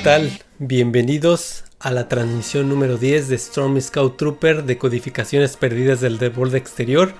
¿qué tal? Bienvenidos a la transmisión número 10 de Storm Scout Trooper de codificaciones perdidas del borde exterior.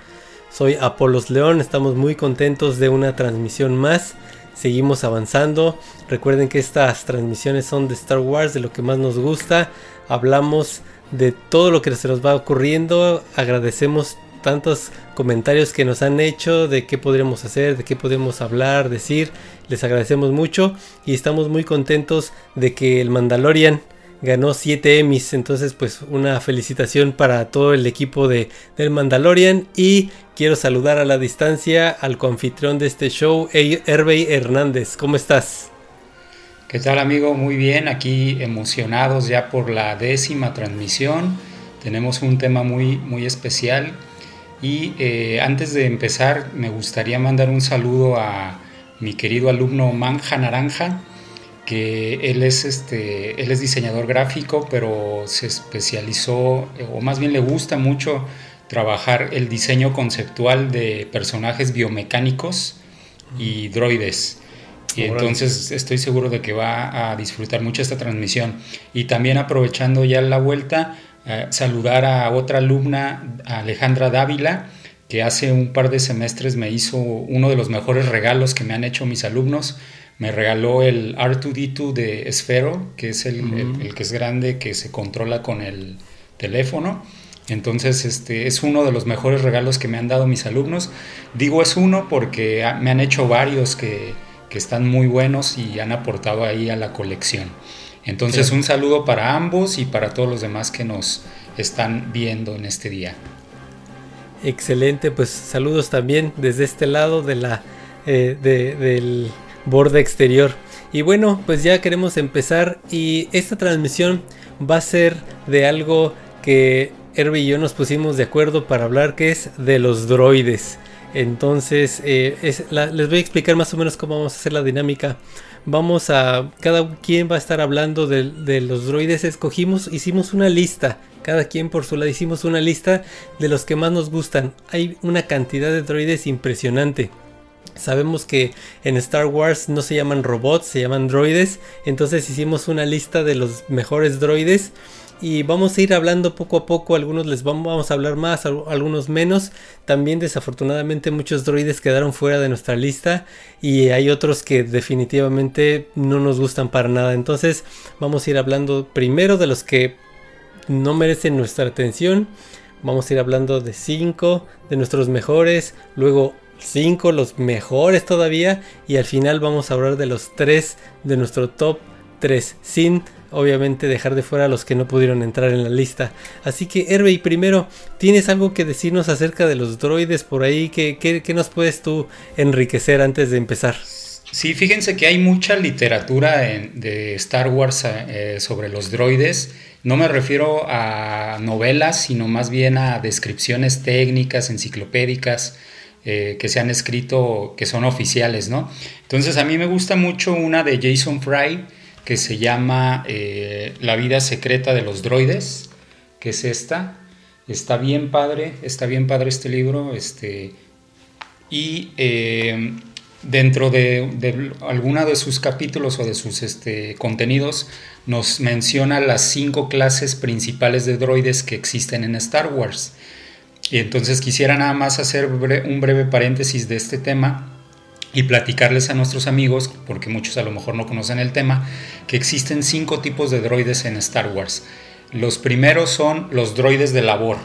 Soy Apolos León, estamos muy contentos de una transmisión más. Seguimos avanzando. Recuerden que estas transmisiones son de Star Wars, de lo que más nos gusta. Hablamos de todo lo que se nos va ocurriendo. Agradecemos tantos comentarios que nos han hecho de qué podríamos hacer, de qué podemos hablar, decir. Les agradecemos mucho y estamos muy contentos de que el Mandalorian ganó 7 Emmys. Entonces, pues una felicitación para todo el equipo de, del Mandalorian. Y quiero saludar a la distancia al coanfitrión de este show, Hervey Hernández. ¿Cómo estás? ¿Qué tal amigo? Muy bien, aquí emocionados ya por la décima transmisión. Tenemos un tema muy, muy especial y eh, antes de empezar, me gustaría mandar un saludo a mi querido alumno Manja Naranja, que él es, este, él es diseñador gráfico, pero se especializó, o más bien le gusta mucho trabajar el diseño conceptual de personajes biomecánicos y droides. Y entonces estoy seguro de que va a disfrutar mucho esta transmisión. Y también aprovechando ya la vuelta, eh, saludar a otra alumna, Alejandra Dávila, que hace un par de semestres me hizo uno de los mejores regalos que me han hecho mis alumnos. Me regaló el R2D2 de Esfero, que es el, que es grande, que se controla con el teléfono. Entonces, este es uno de los mejores regalos que me han dado mis alumnos. Digo es uno porque me han hecho varios que, que están muy buenos y han aportado ahí a la colección. Entonces un saludo para ambos y para todos los demás que nos están viendo en este día. Excelente, pues saludos también desde este lado de la, eh, del borde exterior. Y bueno, pues ya queremos empezar y esta transmisión va a ser de algo que Herbie y yo nos pusimos de acuerdo para hablar, que es de los droides. Entonces, eh, les voy a explicar más o menos cómo vamos a hacer la dinámica vamos a, cada quien va a estar hablando de, los droides, escogimos, hicimos una lista, cada quien por su lado hicimos una lista de los que más nos gustan. Hay una cantidad de droides impresionante. Sabemos que en Star Wars no se llaman robots, se llaman droides. Entonces hicimos una lista de los mejores droides y vamos a ir hablando poco a poco, algunos les vamos a hablar más, algunos menos. También desafortunadamente muchos droides quedaron fuera de nuestra lista y hay otros que definitivamente no nos gustan para nada. Entonces vamos a ir hablando primero de los que no merecen nuestra atención. Vamos a ir hablando de 5 de nuestros mejores, luego 5 los mejores todavía y al final vamos a hablar de los 3 de nuestro top 3 sin obviamente dejar de fuera a los que no pudieron entrar en la lista. Así que Hervey, primero, ¿tienes algo que decirnos acerca de los droides por ahí? ¿Qué, qué, nos puedes tú enriquecer antes de empezar? Sí, fíjense que hay mucha literatura de Star Wars eh, sobre los droides. No me refiero a novelas, sino más bien a descripciones técnicas, enciclopédicas, eh, que se han escrito, que son oficiales, ¿no? Entonces a mí me gusta mucho una de Jason Fry, que se llama eh, La vida secreta de los droides, que es esta. Está bien padre, está bien padre este libro. Este, y eh, dentro de, de alguno de sus capítulos o de sus este, contenidos nos menciona las cinco clases principales de droides que existen en Star Wars. Y entonces quisiera nada más hacer un breve paréntesis de este tema y platicarles a nuestros amigos, porque muchos a lo mejor no conocen el tema, que existen cinco tipos de droides en Star Wars. Los primeros son los droides de labor.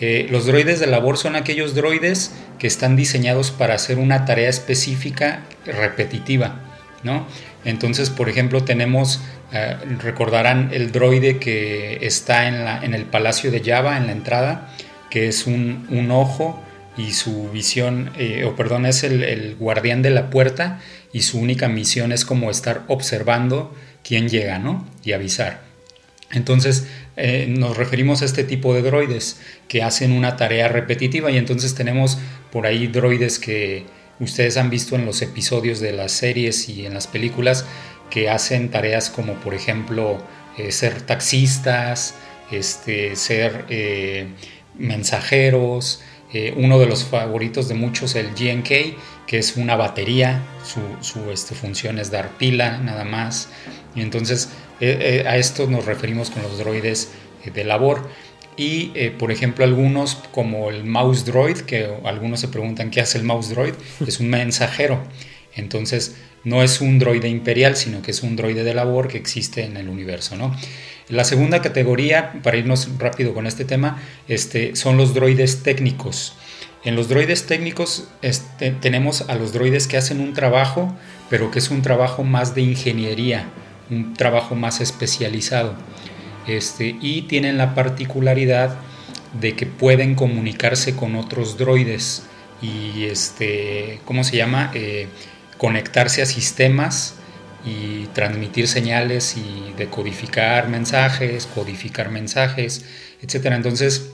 Eh, los droides de labor son aquellos droides que están diseñados para hacer una tarea específica repetitiva, ¿no? Entonces, por ejemplo, tenemos, eh, recordarán el droide que está en, la, en, el Palacio de Java, en la entrada, que es un, un ojo y su visión, eh, o perdón, es el, guardián de la puerta y su única misión es como estar observando quién llega, ¿no? Y avisar. Entonces eh, nos referimos a este tipo de droides que hacen una tarea repetitiva y entonces tenemos por ahí droides que ustedes han visto en los episodios de las series y en las películas que hacen tareas como por ejemplo eh, ser taxistas, este, ser mensajeros, Eh, uno de los favoritos de muchos, el GNK, que es una batería, su, este, función es dar pila nada más. Y entonces eh, a esto nos referimos con los droides de labor. Y por ejemplo algunos como el mouse droid, que algunos se preguntan qué hace el mouse droid, es un mensajero. Entonces no es un droide imperial, sino que es un droide de labor que existe en el universo. ¿no? La segunda categoría, para irnos rápido con este tema, este, son los droides técnicos. En los droides técnicos este, tenemos a los droides que hacen un trabajo, pero que es un trabajo más de ingeniería, un trabajo más especializado. Este, y tienen la particularidad de que pueden comunicarse con otros droides y este, ¿cómo se llama? Eh, conectarse a sistemas y transmitir señales y decodificar mensajes, codificar mensajes, etc. Entonces,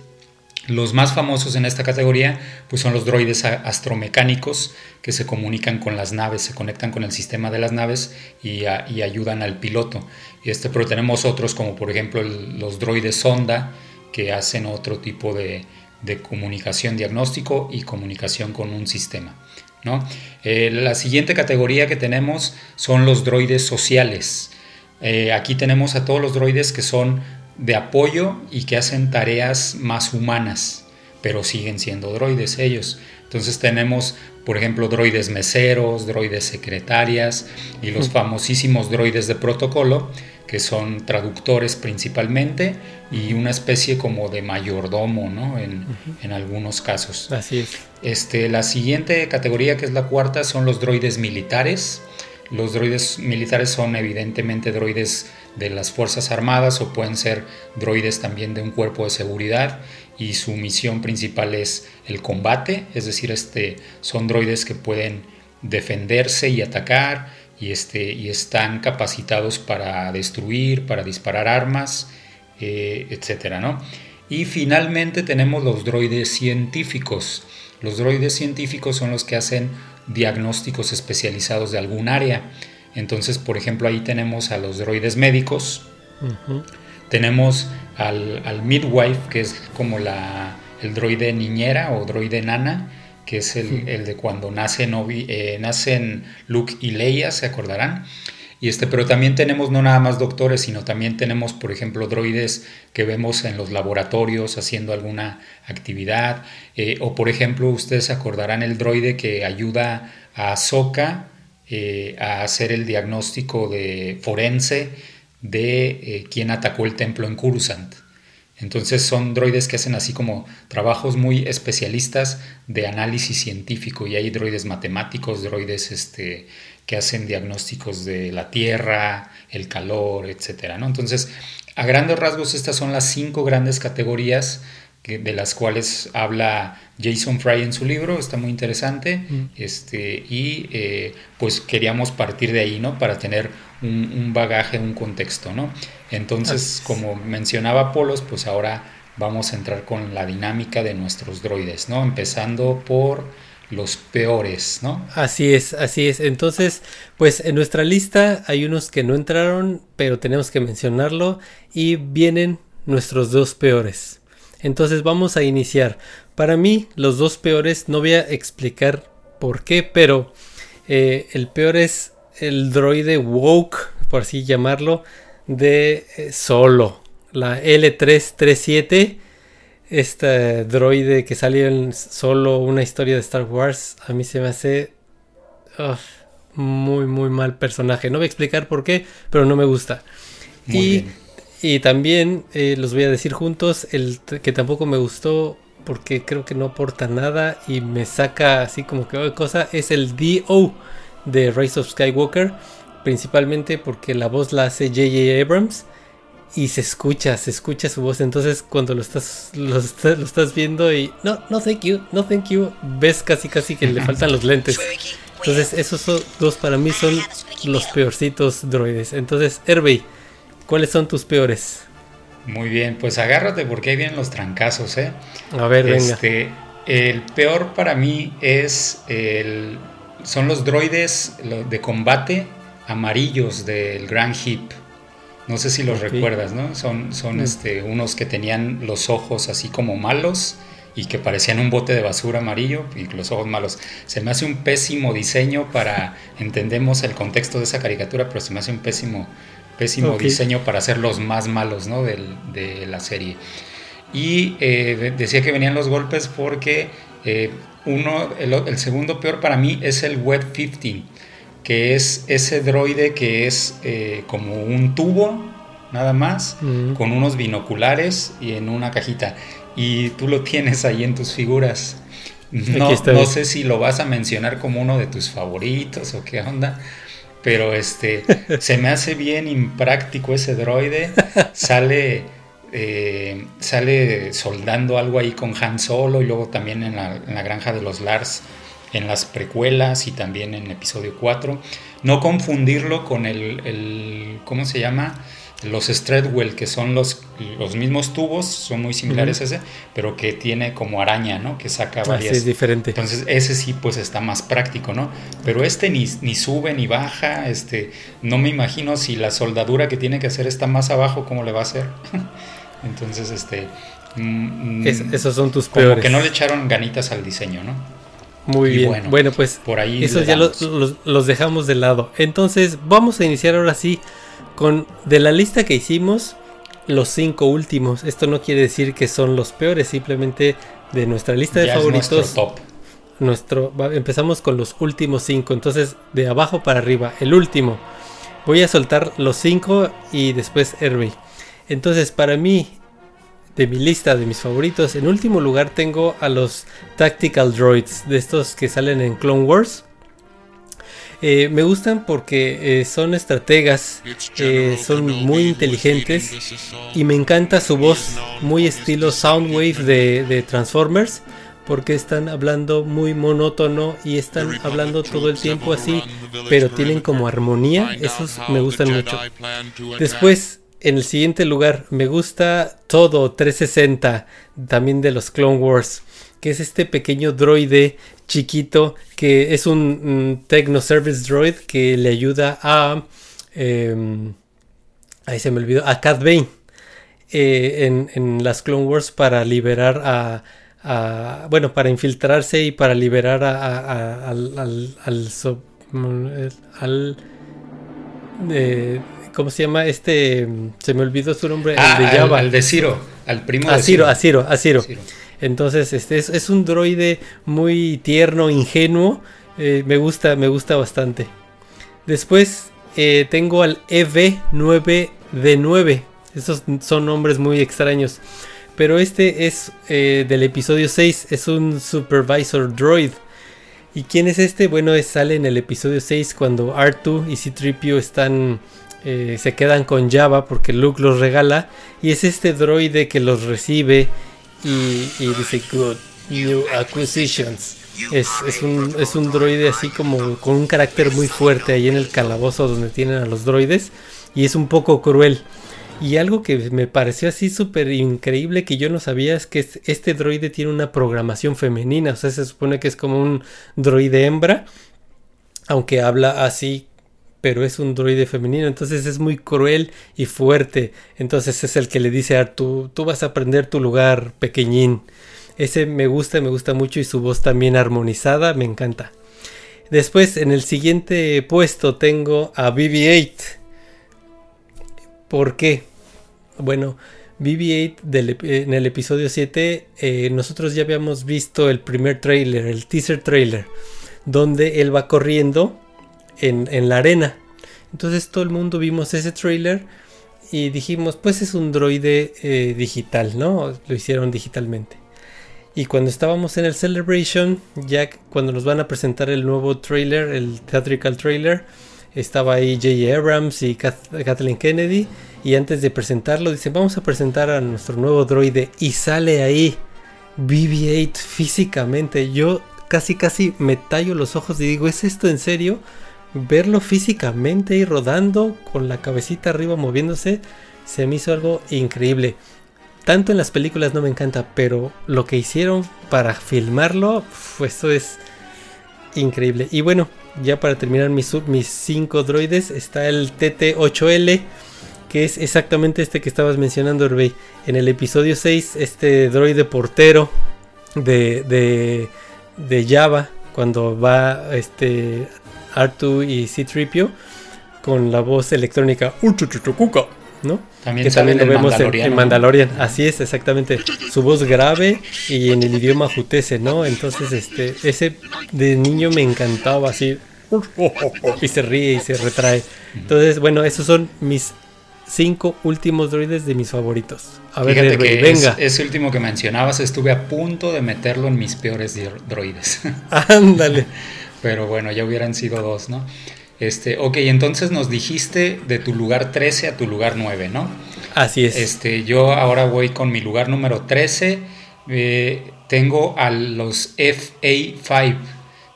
los más famosos en esta categoría pues son los droides astromecánicos que se comunican con las naves, se conectan con el sistema de las naves y, ayudan al piloto. Y este, pero tenemos otros como por ejemplo los droides sonda que hacen otro tipo de, de comunicación diagnóstico y comunicación con un sistema. Eh, la siguiente categoría que tenemos son los droides sociales. Eh, aquí tenemos a todos los droides que son de apoyo y que hacen tareas más humanas, pero siguen siendo droides ellos. Entonces tenemos, por ejemplo, droides meseros, droides secretarias y los famosísimos droides de protocolo, que son traductores principalmente y una especie como de mayordomo, ¿no? En, en, algunos casos. Así es. Este, la siguiente categoría, que es la cuarta, son los droides militares. Los droides militares son evidentemente droides de las Fuerzas Armadas o pueden ser droides también de un cuerpo de seguridad y su misión principal es el combate, es decir, este, son droides que pueden defenderse y atacar y, este, y están capacitados para destruir, para disparar armas, eh, etc. ¿no? Y finalmente tenemos los droides científicos. Los droides científicos son los que hacen diagnósticos especializados de algún área. Entonces, por ejemplo, ahí tenemos a los droides médicos, tenemos al, midwife, que es como la, el droide niñera o droide nana, que es el, de cuando nacen, eh, nacen Luke y Leia, se acordarán. Y este, pero también tenemos no nada más doctores, sino también tenemos, por ejemplo, droides que vemos en los laboratorios haciendo alguna actividad. Eh, o, por ejemplo, ustedes se acordarán el droide que ayuda a Soka eh, a hacer el diagnóstico de forense de quién atacó el templo en Coruscant. Entonces son droides que hacen así como trabajos muy especialistas de análisis científico y hay droides matemáticos, droides este, que hacen diagnósticos de la Tierra, el calor, etc. ¿no? Entonces, a grandes rasgos estas son las cinco grandes categorías de las cuales habla Jason Fry en su libro, está muy interesante, este, y eh, pues queríamos partir de ahí, ¿no? Para tener un, bagaje, un contexto, ¿no? Entonces, como mencionaba Polos, pues ahora vamos a entrar con la dinámica de nuestros droides, ¿no? Empezando por los peores, ¿no? Así es, así es. Entonces, pues en nuestra lista hay unos que no entraron, pero tenemos que mencionarlo y vienen nuestros dos peores. Entonces vamos a iniciar. Para mí, los dos peores, no voy a explicar por qué, pero eh, el peor es el droide woke, por así llamarlo, de eh, Solo, la L337. Este droide que salió en solo una historia de Star Wars, a mí se me hace muy, muy mal personaje. No voy a explicar por qué, pero no me gusta. y y también eh, los voy a decir juntos, el que tampoco me gustó porque creo que no aporta nada y me saca así como que cosa, es el DO de Rise of Skywalker, principalmente porque la voz la hace JJ Abrams y se escucha, se escucha su voz, entonces cuando lo estás, lo, estás viendo y no, no thank you, no thank you, ves casi casi que le faltan los lentes. Entonces esos dos para mí son los peorcitos droides. Entonces, Herbey, ¿Cuáles son tus peores? Muy bien, pues agárrate porque ahí vienen los trancazos, ¿eh? A ver, este, El peor para mí es el, son los droides de combate amarillos del Grand Hip. No sé si los recuerdas, ¿no? Son, son mm. este, unos que tenían los ojos así como malos y que parecían un bote de basura amarillo y los ojos malos. Se me hace un pésimo diseño para, entendemos el contexto de esa caricatura, pero se me hace un pésimo, pésimo diseño para ser los más malos ¿no? de la serie. Y eh, decía que venían los golpes porque eh, uno, el, segundo peor para mí es el Web 15, que es ese droide que es eh, como un tubo, nada más, con unos binoculares y en una cajita y tú lo tienes ahí en tus figuras. No, no, sé si lo vas a mencionar como uno de tus favoritos o qué onda, pero este se me hace bien impráctico ese droide. Sale, eh, sale soldando algo ahí con Han Solo y luego también en la, granja de los Lars en las precuelas y también en episodio 4. No confundirlo con el, el ¿cómo se llama? Los Stradwell, que son los, los mismos tubos, son muy similares a ese, pero que tiene como araña, ¿no? Que saca ah, varias. es diferente. Entonces, ese sí, pues está más práctico, ¿no? Pero este ni, ni sube ni baja, este, no me imagino si la soldadura que tiene que hacer está más abajo, ¿cómo le va a hacer? Entonces, este. Mm, esos son tus como que no le echaron ganitas al diseño, ¿no? Muy bien. Bueno, pues por ahí esos ya los, los, dejamos de lado. Entonces, vamos a iniciar ahora sí con de la lista que hicimos, los cinco últimos. Esto no quiere decir que son los peores, simplemente de nuestra lista de favoritos. nuestro top. Nuestro, empezamos con los últimos cinco. Entonces, de abajo para arriba, el último. Voy a soltar los cinco y después Herbie. Entonces, para mí, de mi lista de mis favoritos, en último lugar tengo a los Tactical Droids, de estos que salen en Clone Wars. Eh, me gustan porque eh, son estrategas, eh, son muy inteligentes y me encanta su voz, muy estilo Soundwave de, Transformers, porque están hablando muy monótono y están hablando todo el tiempo así, pero tienen como armonía, esos me gustan mucho. Después, en el siguiente lugar, me gusta todo 360, también de los Clone Wars que es este pequeño droide chiquito que es un, Techno Service Droid que le ayuda a... Em, ahí se me olvidó, a Cat Bane eh, en, las Clone Wars para liberar a, bueno, para infiltrarse y para liberar a, al, al, al, eh, ¿cómo se llama? Este, se me olvidó su nombre, ah, de Java. Al, de Ciro, al primo de Ciro. A Ciro, a Ciro. Entonces, este es, un droide muy tierno, ingenuo. Eh, me gusta, me gusta bastante. Después eh, tengo al EV9D9. Esos son nombres muy extraños. Pero este es eh, del episodio 6. Es un Supervisor Droid. ¿Y quién es este? Bueno, sale en el episodio 6 cuando R2 y C-3PO están... se quedan con Java porque Luke los regala. Y es este droide que los recibe y, dice Good New Acquisitions. Es, un, es un droide así como con un carácter muy fuerte ahí en el calabozo donde tienen a los droides y es un poco cruel. Y algo que me pareció así súper increíble que yo no sabía es que este droide tiene una programación femenina, o sea, se supone que es como un droide hembra, aunque habla así pero es un droide femenino, entonces es muy cruel y fuerte. Entonces es el que le dice a tú, tú vas a aprender tu lugar, pequeñín. Ese me gusta, me gusta mucho y su voz también armonizada, me encanta. Después en el siguiente puesto tengo a BB-8. ¿Por qué? Bueno, BB-8 en el episodio 7 eh, nosotros ya habíamos visto el primer trailer, el teaser trailer, donde él va corriendo en, la arena. Entonces todo el mundo vimos ese trailer y dijimos, pues es un droide eh, digital, ¿no? Lo hicieron digitalmente. Y cuando estábamos en el Celebration, ya cuando nos van a presentar el nuevo trailer, el theatrical trailer, estaba ahí J. Abrams y Kathleen Kennedy. Y antes de presentarlo, dicen, vamos a presentar a nuestro nuevo droide. Y sale ahí BB-8 físicamente. Yo casi casi me tallo los ojos y digo, ¿es esto en serio? Verlo físicamente y rodando con la cabecita arriba moviéndose se me hizo algo increíble. Tanto en las películas no me encanta, pero lo que hicieron para filmarlo, pues eso es increíble. Y bueno, ya para terminar mis, mis cinco droides, está el TT-8L, que es exactamente este que estabas mencionando, Herbey. En el episodio 6, este droide portero de, de, de Java cuando va este Artu y C-Tripio con la voz electrónica ¿no? También que también lo vemos en, Mandalorian. Así es, exactamente. Su voz grave y en el idioma jutese, ¿no? Entonces, este, ese de niño me encantaba así. Y se ríe y se retrae. Entonces, bueno, esos son mis cinco últimos droides de mis favoritos. A ver, venga. ese último que mencionabas, estuve a punto de meterlo en mis peores droides. Ándale. Pero bueno, ya hubieran sido dos, ¿no? Este, ok, entonces nos dijiste de tu lugar 13 a tu lugar 9, ¿no? Así es. Este, yo ahora voy con mi lugar número 13. Eh, tengo a los FA5,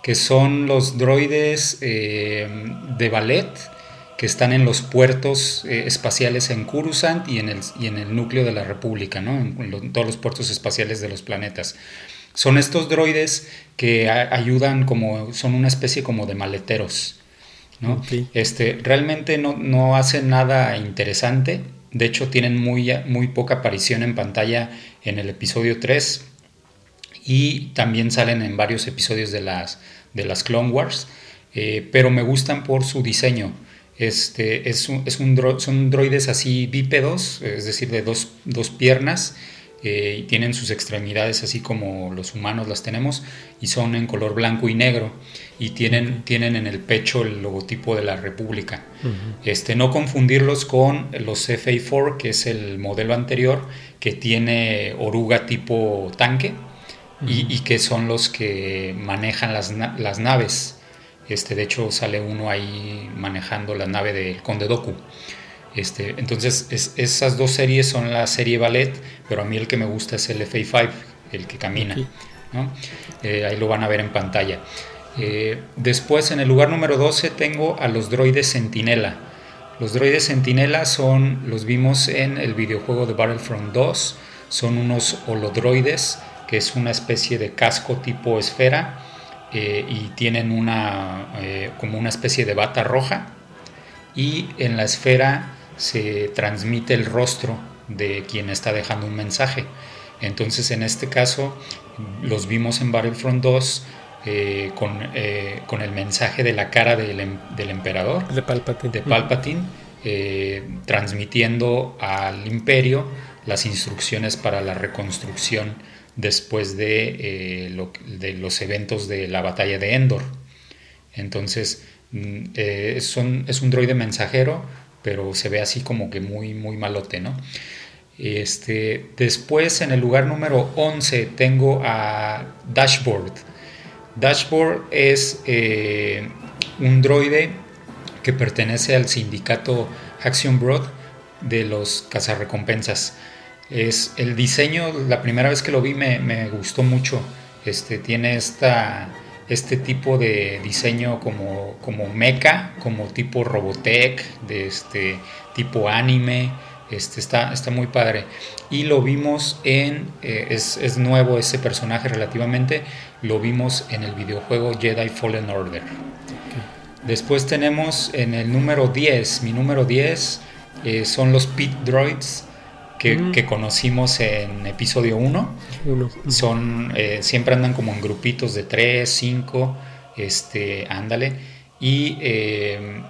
que son los droides eh, de ballet que están en los puertos eh, espaciales en Coruscant y en, el, y en el núcleo de la República, ¿no? en, todos los puertos espaciales de los planetas. Son estos droides que ayudan como, son una especie como de maleteros. ¿no? Este, realmente no, no, hacen nada interesante. De hecho, tienen muy, muy poca aparición en pantalla en el episodio 3 y también salen en varios episodios de las, de las Clone Wars, eh, pero me gustan por su diseño. Este, es un, es un son droides así bípedos, es decir, de dos, dos piernas eh, y tienen sus extremidades así como los humanos las tenemos y son en color blanco y negro y tienen, tienen en el pecho el logotipo de la República. este, no confundirlos con los FA4, que es el modelo anterior, que tiene oruga tipo tanque y, que son los que manejan las, las, naves. Este, de hecho, sale uno ahí manejando la nave del Conde Doku. Este, entonces, esas dos series son la serie ballet, pero a mí el que me gusta es el FA5, el que camina. Eh, ahí lo van a ver en pantalla. Eh, después, en el lugar número 12, tengo a los droides Sentinela. Los droides Sentinela son, los vimos en el videojuego de Battlefront 2, son unos holodroides, que es una especie de casco tipo esfera, eh, y tienen una, como una especie de bata roja, y en la esfera se transmite el rostro de quien está dejando un mensaje. Entonces, en este caso, los vimos en Battlefront 2 eh, eh, con, el mensaje de la cara del, em, emperador, de Palpatine, de Palpatine eh, transmitiendo al imperio las instrucciones para la reconstrucción después de, de los eventos de la batalla de Endor. Entonces, mm, es un droide mensajero pero se ve así como que muy, muy malote, ¿no? Este, después en el lugar número 11 tengo a Dashboard. Dashboard es eh, un droide que pertenece al sindicato Action Broad de los cazarrecompensas. Es el diseño, la primera vez que lo vi me, me gustó mucho. Este, tiene esta este tipo de diseño como, como mecha, como tipo Robotech, de este tipo anime. Este, está, está muy padre. Y lo vimos en. Eh, es, nuevo ese personaje relativamente. Lo vimos en el videojuego Jedi Fallen Order. Después tenemos en el número 10. Mi número 10 eh, son los Pit Droids que, conocimos en episodio 1. Son, eh, siempre andan como en grupitos de 3, 5, este, ándale. Y eh,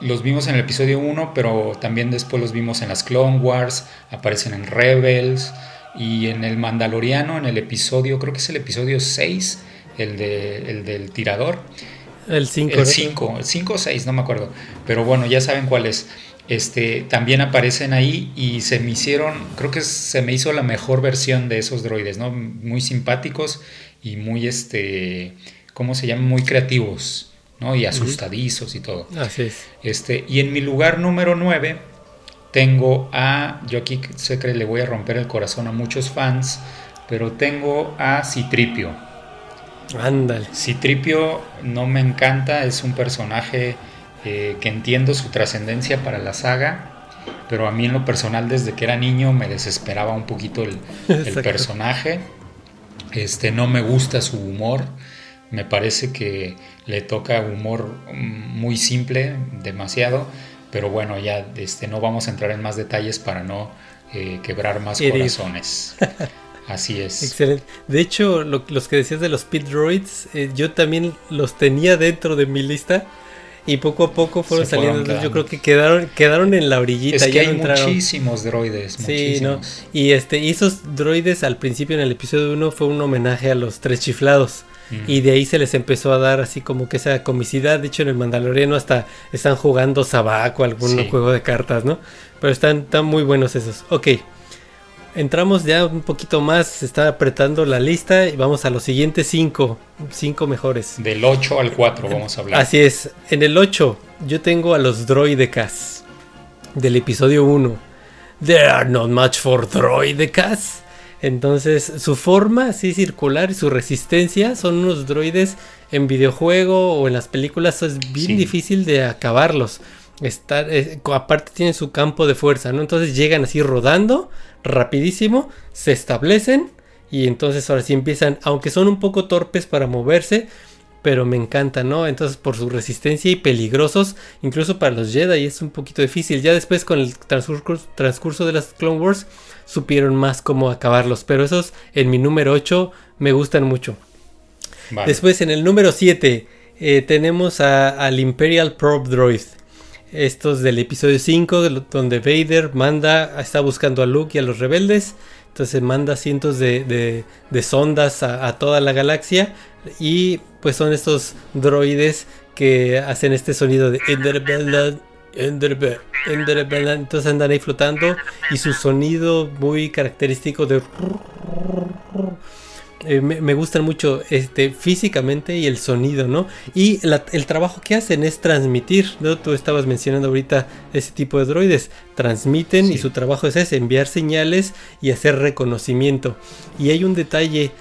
los vimos en el episodio 1, pero también después los vimos en las Clone Wars, aparecen en Rebels y en el Mandaloriano, en el episodio, creo que es el episodio 6, el, de, el del tirador. El 5. El 5, el 5 o 6, no me acuerdo. Pero bueno, ya saben cuál es este, también aparecen ahí y se me hicieron, creo que se me hizo la mejor versión de esos droides, ¿no? Muy simpáticos y muy, este, ¿cómo se llaman? Muy creativos, ¿no? Y asustadizos y todo. Así es. Este, y en mi lugar número 9 tengo a, yo aquí sé que le voy a romper el corazón a muchos fans, pero tengo a Citripio. Ándale. Citripio no me encanta, es un personaje eh, que entiendo su trascendencia para la saga, pero a mí en lo personal desde que era niño me desesperaba un poquito el, personaje. Este, no me gusta su humor, me parece que le toca humor muy simple, demasiado, pero bueno, ya este, no vamos a entrar en más detalles para no eh, quebrar más corazones. Así es. Excelente. De hecho, los que decías de los pit droids, eh, yo también los tenía dentro de mi lista y poco a poco fueron saliendo. yo creo que quedaron, quedaron en la orillita. Es que hay muchísimos droides. Sí, ¿no? Y, este, y esos droides al principio en el episodio 1 fue un homenaje a los tres chiflados. Y de ahí se les empezó a dar así como que esa comicidad. De hecho, en el Mandaloriano hasta están jugando Sabaco, algún juego de cartas, ¿no? Pero están, están muy buenos esos. Ok. Entramos ya un poquito más, se está apretando la lista y vamos a los siguientes cinco, cinco mejores. Del 8 al 4 vamos a hablar. Así es, en el 8 yo tengo a los droidecas del episodio 1. There are not much for droidecas. Entonces su forma así circular y su resistencia son unos droides en videojuego o en las películas es bien difícil de acabarlos. Eh, aparte tienen su campo de fuerza, ¿no? Entonces llegan así rodando rapidísimo, se establecen y entonces ahora sí empiezan, aunque son un poco torpes para moverse, pero me encanta, ¿no? Entonces por su resistencia y peligrosos, incluso para los Jedi es un poquito difícil. Ya después con el transcurso, de las Clone Wars supieron más cómo acabarlos, pero esos en mi número 8 me gustan mucho. Después en el número 7 eh, tenemos al Imperial Probe Droid estos del episodio 5, donde Vader manda, está buscando a Luke y a los rebeldes. Entonces manda cientos de, sondas a, toda la galaxia. Y pues son estos droides que hacen este sonido de Entonces andan ahí flotando. Y su sonido muy característico de eh, me, gustan mucho este, físicamente y el sonido, ¿no? Y el trabajo que hacen es transmitir, ¿no? Tú estabas mencionando ahorita ese tipo de droides, transmiten y su trabajo es ese, enviar señales y hacer reconocimiento. Y hay un detalle,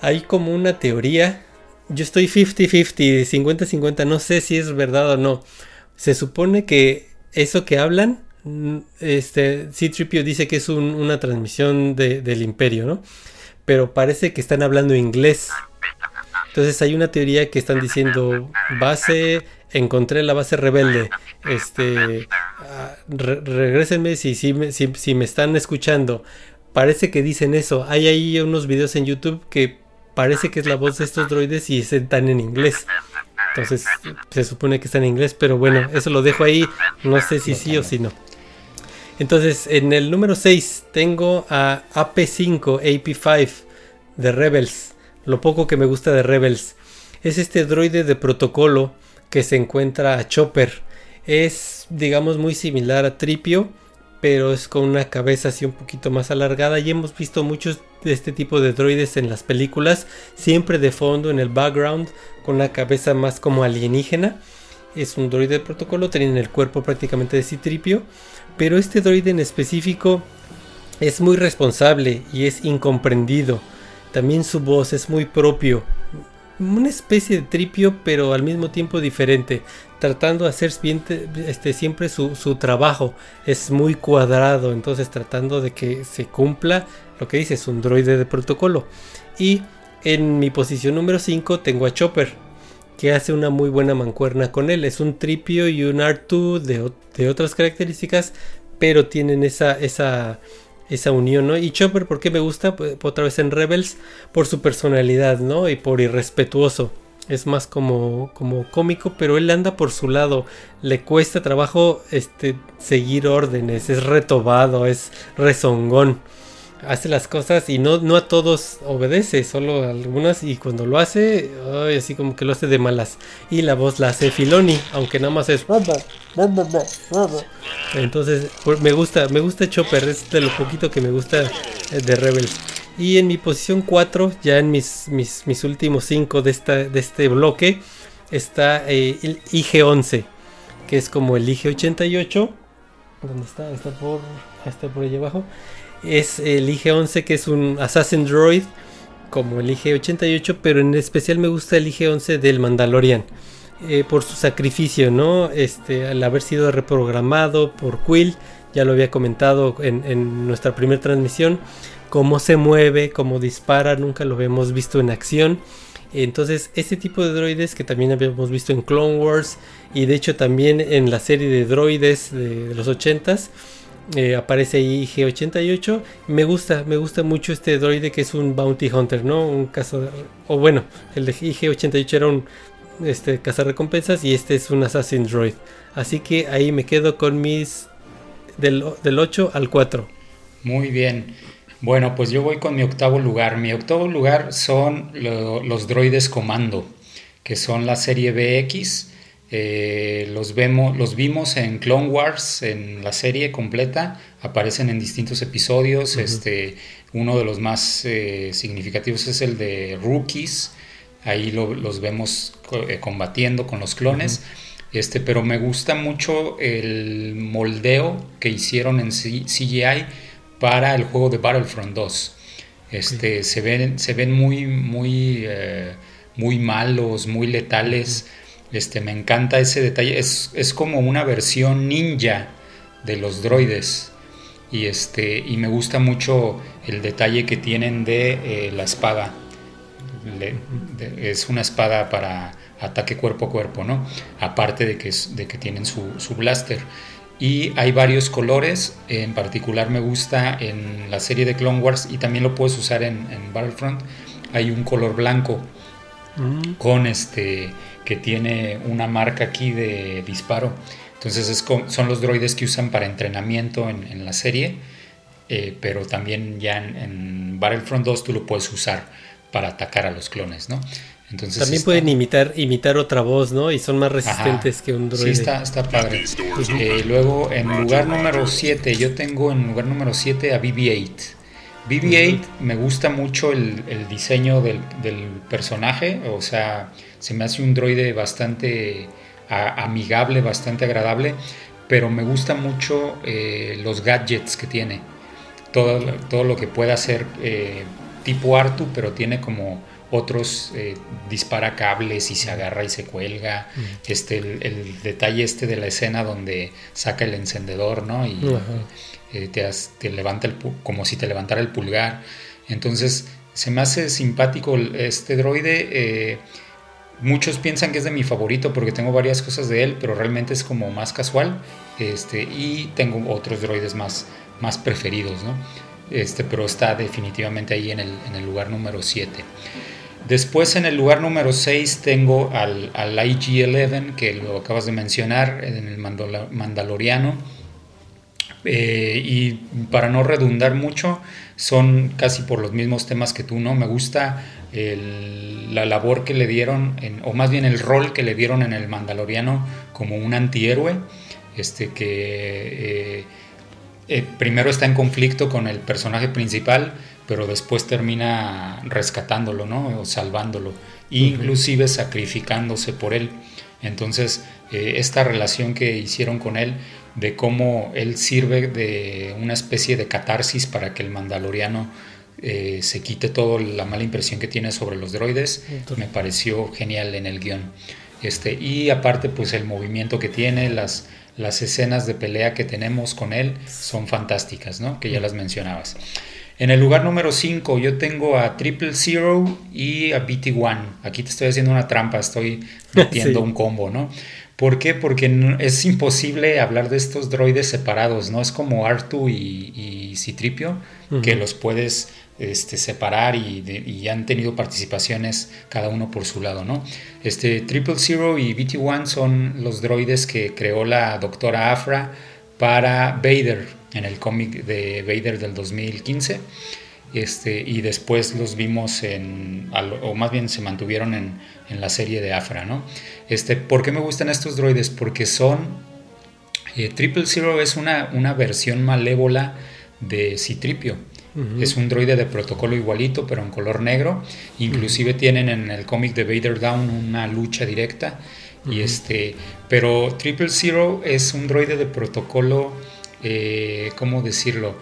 hay como una teoría, yo estoy 50-50, 50-50, no sé si es verdad o no. Se supone que eso que hablan, mm, este, C-Tripio dice que es una transmisión del imperio, ¿no? Pero parece que están hablando inglés. Entonces hay una teoría que están diciendo base, encontré la base rebelde. Este, ah, regrésenme si, si, si, me están escuchando. Parece que dicen eso. Hay ahí unos videos en YouTube que parece que es la voz de estos droides y están en inglés. Entonces se supone que están en inglés, pero bueno, eso lo dejo ahí. No sé si sí o si no. Entonces, en el número 6 tengo a AP5, AP5 de Rebels. Lo poco que me gusta de Rebels. Es este droide de protocolo que se encuentra a Chopper. Es, digamos, muy similar a Tripio, pero es con una cabeza así un poquito más alargada. Y hemos visto muchos de este tipo de droides en las películas, siempre de fondo en el background, con una cabeza más como alienígena. Es un droide de protocolo, tiene el cuerpo prácticamente de Citripio pero este droide en específico es muy responsable y es incomprendido. También su voz es muy propio. Una especie de tripio, pero al mismo tiempo diferente. Tratando de hacer este, siempre su, su trabajo. Es muy cuadrado. Entonces tratando de que se cumpla lo que dice. Es un droide de protocolo. Y en mi posición número 5 tengo a Chopper. Que hace una muy buena mancuerna con él. Es un tripio y un R2 de, de otras características, pero tienen esa, esa, esa unión, ¿no? Y Chopper, ¿por qué me gusta? Otra vez en Rebels, por su personalidad, ¿no? Y por irrespetuoso. Es más como, como cómico, pero él anda por su lado. Le cuesta trabajo este, seguir órdenes, es retobado, es rezongón hace las cosas y no, no a todos obedece, solo a algunas y cuando lo hace, así como que lo hace de malas. Y la voz la hace Filoni, aunque nada más es... Entonces, me gusta, me gusta Chopper, es de lo poquito que me gusta eh, de Rebels. Y en mi posición 4, ya en mis, mis, mis últimos 5 de, esta, de este bloque, está eh, el IG-11, que es como el IG-88. ¿Dónde está? Está por, está por ahí abajo es el IG-11 que es un Assassin Droid como el IG-88, pero en especial me gusta el IG-11 del Mandalorian. Eh, por su sacrificio, ¿no? Este, al haber sido reprogramado por Quill, ya lo había comentado en, nuestra primera transmisión, cómo se mueve, cómo dispara, nunca lo habíamos visto en acción. Entonces, este tipo de droides que también habíamos visto en Clone Wars y de hecho también en la serie de droides de, de los 80s, eh, aparece ahí G88. Me gusta, me gusta mucho este droide que es un Bounty Hunter, ¿no? Un cazador. O bueno, el de IG88 era un este, cazarrecompensas y este es un Assassin Droid. Así que ahí me quedo con mis del, del 8 al 4. Muy bien. Bueno, pues yo voy con mi octavo lugar. Mi octavo lugar son los droides comando, que son la serie BX. Eh, los, vemos, los vimos en Clone Wars, en la serie completa, aparecen en distintos episodios. este, uno de los más eh, significativos es el de Rookies, ahí los vemos eh, combatiendo con los clones. este, pero me gusta mucho el moldeo que hicieron en CGI para el juego de Battlefront 2. Este, se, ven, se ven muy, muy, muy malos, muy letales. Este, me encanta ese detalle. Es, como una versión ninja de los droides. Y, este, y me gusta mucho el detalle que tienen de eh, la espada. es una espada para ataque cuerpo a cuerpo, ¿no? Aparte de que, de que tienen su, blaster. Y hay varios colores, en particular me gusta en la serie de Clone Wars y también lo puedes usar en, en Battlefront. Hay un color blanco mm. con este que tiene una marca aquí de disparo. Entonces es son los droides que usan para entrenamiento en, la serie, eh, pero también ya en, Battlefront 2 tú lo puedes usar para atacar a los clones, ¿no? Entonces también pueden imitar, imitar otra voz, ¿no? Y son más resistentes que un droide. Sí, está, está padre. Eh, luego, en lugar número 7, yo tengo en lugar número 7 a BB-8. BB-8 me gusta mucho el, diseño del, del, personaje, o sea, se me hace un droide bastante amigable, bastante agradable, pero me gusta mucho eh, los gadgets que tiene. Todo, todo lo que pueda hacer eh, tipo Artu, pero tiene como otros eh, dispara cables y se agarra y se cuelga. Este, el, detalle este de la escena donde saca el encendedor, ¿no? Y te, levanta el, como si te levantara el pulgar. Entonces, se me hace simpático este droide Muchos piensan que es de mi favorito porque tengo varias cosas de él, pero realmente es como más casual. Este, y tengo otros droides más, más preferidos, ¿no? Este, pero está definitivamente ahí en el, lugar número 7. Después en el lugar número 6 tengo al, al IG-11, que lo acabas de mencionar, en el Mandaloriano. Eh, y para no redundar mucho, son casi por los mismos temas que tú, ¿no? Me gusta la labor que le dieron, o más bien el rol que le dieron en el Mandaloriano como un antihéroe, este que eh, eh, primero está en conflicto con el personaje principal, pero después termina rescatándolo, ¿no? O salvándolo, inclusive sacrificándose por él. Entonces, esta relación que hicieron con él de cómo él sirve de una especie de catarsis para que el mandaloriano eh, se quite toda la mala impresión que tiene sobre los droides. Me pareció genial en el guion. Este, y aparte, pues el movimiento que tiene, las, las escenas de pelea que tenemos con él son fantásticas, ¿no? Que ya las mencionabas. En el lugar número 5 yo tengo a Triple Zero y a BT-1. Aquí te estoy haciendo una trampa, estoy metiendo un combo, ¿no? ¿Por qué? Porque es imposible hablar de estos droides separados, ¿no? Es como Artu y, y Citripio, que los puedes este, separar y, han tenido participaciones cada uno por su lado, ¿no? Este, Triple Zero y BT-1 son los droides que creó la doctora Afra para Vader en el cómic de Vader del 2015. Este, y después los vimos o más bien se mantuvieron en, en la serie de Afra, ¿no? Este, ¿Por qué me gustan estos droides? Porque son, eh, Triple Zero es una, una versión malévola de Citripio. Es un droide de protocolo igualito, pero en color negro. Inclusive tienen en el cómic de Vader Down una lucha directa. y este, pero Triple Zero es un droide de protocolo, eh, ¿cómo decirlo?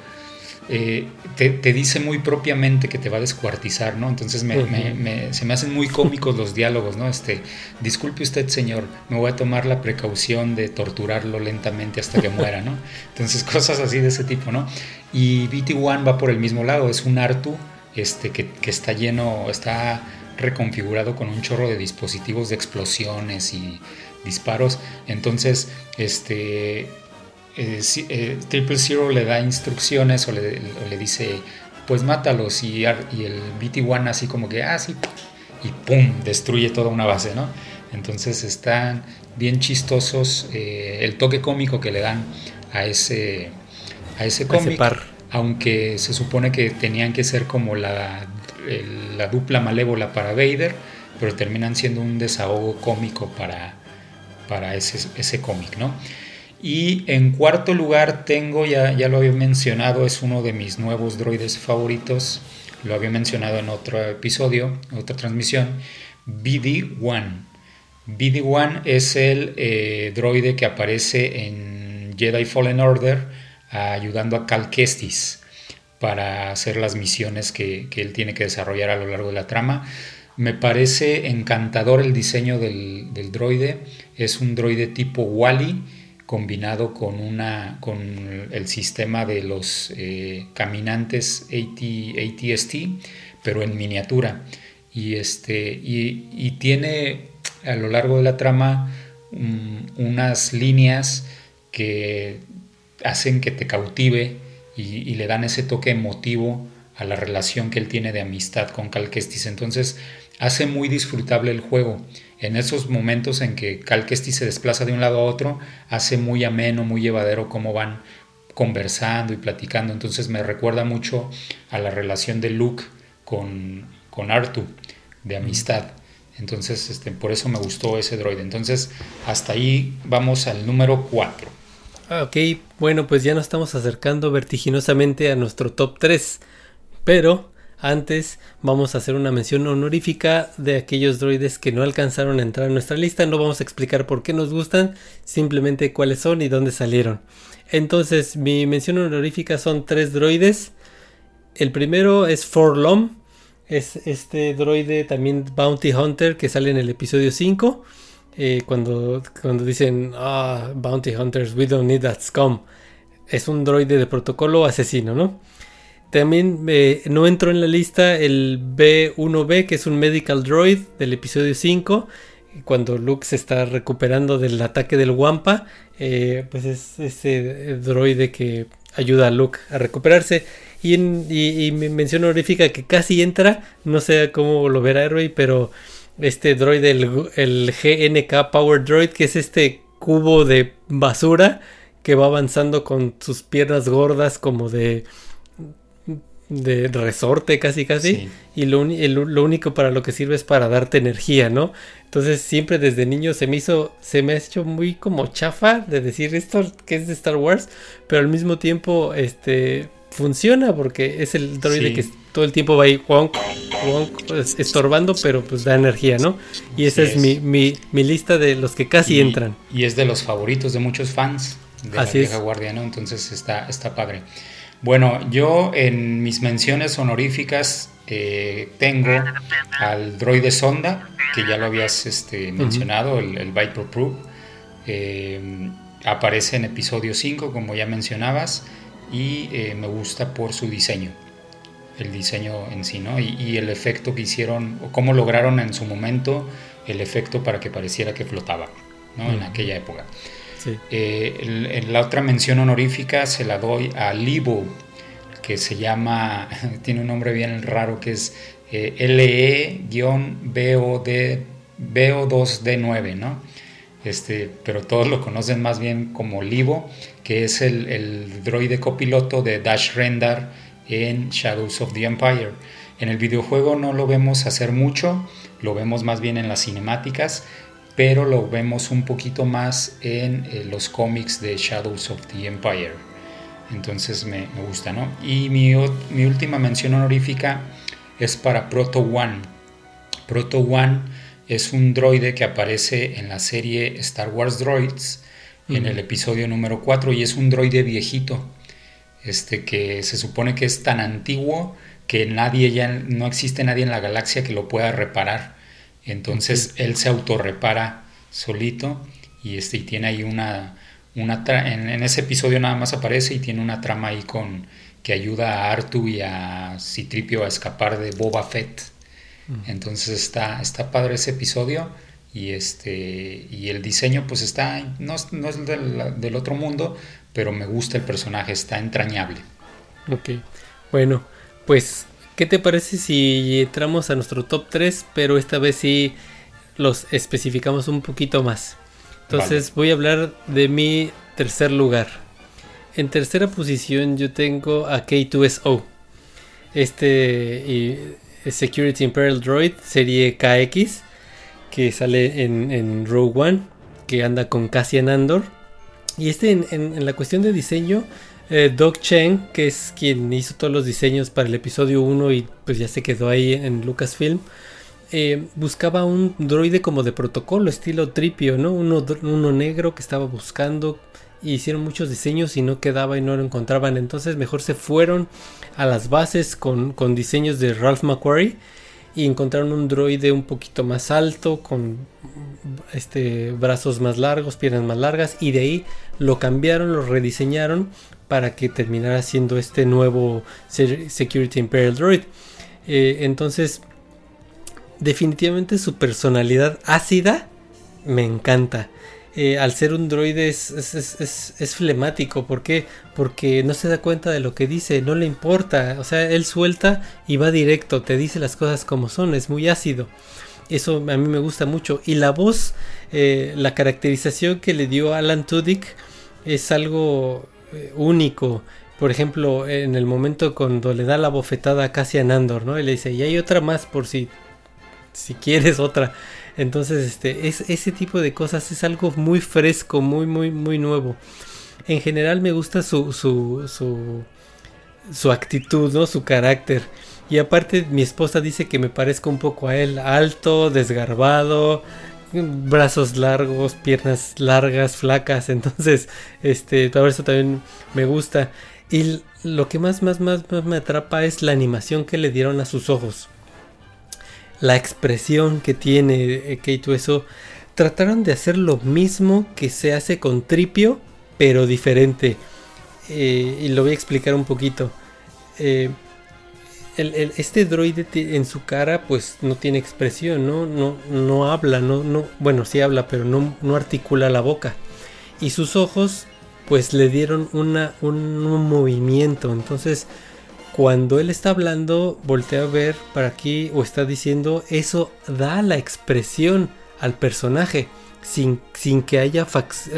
Eh, te, dice muy propiamente que te va a descuartizar, ¿no? Entonces se me hacen muy cómicos los diálogos, ¿no? Este, disculpe usted, señor, me voy a tomar la precaución de torturarlo lentamente hasta que muera, ¿no? Entonces, cosas así de ese tipo, ¿no? Y BT-1 va por el mismo lado, es un Artu este, que, que está lleno, está reconfigurado con un chorro de dispositivos de explosiones y disparos. Entonces, este eh, Triple Zero le da instrucciones o le, dice, pues mátalos y, y el BT-1 así como que, ah, sí, y pum, destruye toda una base, ¿no? Entonces están bien chistosos el toque cómico que le dan a ese, a ese cómic, aunque se supone que tenían que ser como la, la dupla malévola para Vader, pero terminan siendo un desahogo cómico para, para ese, ese cómic, ¿no? Y en cuarto lugar tengo, ya, ya lo había mencionado, es uno de mis nuevos droides favoritos, lo había mencionado en otro episodio, otra transmisión, BD-1. BD-1 es el eh, droide que aparece en Jedi Fallen Order ayudando a Cal Kestis para hacer las misiones que, que, él tiene que desarrollar a lo largo de la trama. Me parece encantador el diseño del, droide. Es un droide tipo Wally combinado con, una, con el sistema de los eh, caminantes ATST, pero en miniatura. Y, este, y, tiene a lo largo de la trama unas líneas que hacen que te cautive y, le dan ese toque emotivo a la relación que él tiene de amistad con Cal Kestis. Entonces hace muy disfrutable el juego. En esos momentos en que Cal Kestis se desplaza de un lado a otro, hace muy ameno, muy llevadero cómo van conversando y platicando. Entonces me recuerda mucho a la relación de Luke con, con Artu, de amistad. Entonces, este, por eso me gustó ese droide. Entonces, hasta ahí vamos al número 4. Ah, ok, bueno, pues ya nos estamos acercando vertiginosamente a nuestro top 3. Pero antes vamos a hacer una mención honorífica de aquellos droides que no alcanzaron a entrar en nuestra lista. No vamos a explicar por qué nos gustan, simplemente cuáles son y dónde salieron. Entonces mi mención honorífica son tres droides. El primero es Forlom. Es este droide también Bounty Hunter que sale en el episodio 5. Eh, cuando, cuando dicen, ah, Bounty Hunters, we don't need that scum. Es un droide de protocolo asesino, ¿no? También eh, no entró en la lista el B1B, que es un Medical Droid del episodio 5. Cuando Luke se está recuperando del ataque del Wampa, eh, pues es ese droide que ayuda a Luke a recuperarse. Y, en, y, honorífica que casi entra, no sé cómo lo verá Roy, pero este droid, el, el GNK Power Droid, que es este cubo de basura que va avanzando con sus piernas gordas como de de resorte casi casi y lo, lo, único para lo que sirve es para darte energía, ¿no? Entonces siempre desde niño se me hizo, se me ha hecho muy como chafa de decir esto que es de Star Wars, pero al mismo tiempo este funciona porque es el droide que todo el tiempo va ahí pues, estorbando, pero pues da energía, ¿no? Y esa es, Mi, mi, mi, lista de los que casi entran. Y es de los favoritos de muchos fans de la vieja guardia, ¿no? Entonces está, está padre. Bueno, yo en mis menciones honoríficas eh, tengo al droide Sonda, que ya lo habías este, mencionado, el, el Viper Pro. Eh, aparece en episodio 5, como ya mencionabas, y eh, me gusta por su diseño, el diseño en sí, ¿no? Y, el efecto que hicieron, o cómo lograron en su momento el efecto para que pareciera que flotaba, ¿no? En aquella época. Eh, la otra mención honorífica se la doy a Libo, que se llama, tiene un nombre bien raro que es eh, LE-BO2D9, ¿no? Este, pero todos lo conocen más bien como Libo, que es el, el droide copiloto de Dash Rendar en Shadows of the Empire. En el videojuego no lo vemos hacer mucho, lo vemos más bien en las cinemáticas, pero lo vemos un poquito más en eh, los cómics de Shadows of the Empire. Entonces me, gusta, ¿no? Y mi, última mención honorífica es para Proto One. Proto One es un droide que aparece en la serie Star Wars Droids en el episodio número 4 y es un droide viejito. Este que se supone que es tan antiguo que nadie ya no existe nadie en la galaxia que lo pueda reparar. Entonces él se autorrepara solito y, este, y tiene ahí una, una en, ese episodio nada más aparece y tiene una trama ahí con que ayuda a Artu y a Citripio a escapar de Boba Fett. Entonces está, está padre ese episodio y este y el diseño pues está no, no es del, del, otro mundo pero me gusta el personaje está entrañable. Ok. Bueno pues qué te parece si entramos a nuestro top 3 pero esta vez sí los especificamos un poquito más entonces voy a hablar de mi tercer lugar. En tercera posición yo tengo a K2SO este y Security Imperial Droid serie KX que sale en, Rogue One, que anda con Cassian Andor. Y este en, la cuestión de diseño, eh, Doug Chen, que es quien hizo todos los diseños para el episodio 1 y pues ya se quedó ahí en Lucasfilm, eh, buscaba un droide como de protocolo, estilo tripio, ¿no? Uno, negro que estaba buscando. Y hicieron muchos diseños y no quedaba y no lo encontraban. Entonces mejor se fueron a las bases con, con diseños de Ralph McQuarrie y encontraron un droide un poquito más alto con este brazos más largos, piernas más largas y de ahí lo cambiaron, lo rediseñaron para que terminara siendo este nuevo Security Imperial Droid. Eh, entonces, definitivamente su personalidad ácida me encanta. Eh, al ser un droide es, es, flemático. ¿Por qué? Porque no se da cuenta de lo que dice, no le importa. O sea, él suelta y va directo, te dice las cosas como son, es muy ácido. Eso a mí me gusta mucho. Y la voz, eh, la caracterización que le dio Alan Tudyk es algo único. Por ejemplo, en el momento cuando le da la bofetada a Cassian Andor, ¿no? Y le dice, y hay otra más por si, si quieres otra. Entonces, este, es, ese tipo de cosas es algo muy fresco, muy, muy, muy nuevo. En general me gusta su, su, su, su actitud, ¿no? Su carácter. Y aparte mi esposa dice que me parezco un poco a él, alto, desgarbado, brazos largos, piernas largas, flacas. Entonces, este, todo eso también me gusta. Y lo que más, más, más, más me atrapa es la animación que le dieron a sus ojos la expresión que tiene eh, K2SO, trataron de hacer lo mismo que se hace con Tripio, pero diferente. Eh, y lo voy a explicar un poquito. Eh, este droide en su cara pues no tiene expresión, no, no, no habla, no, no, bueno sí habla, pero no, no articula la boca. Y sus ojos pues le dieron una, un movimiento. Entonces cuando él está hablando, voltea a ver para aquí o está diciendo, eso da la expresión al personaje, sin, sin que haya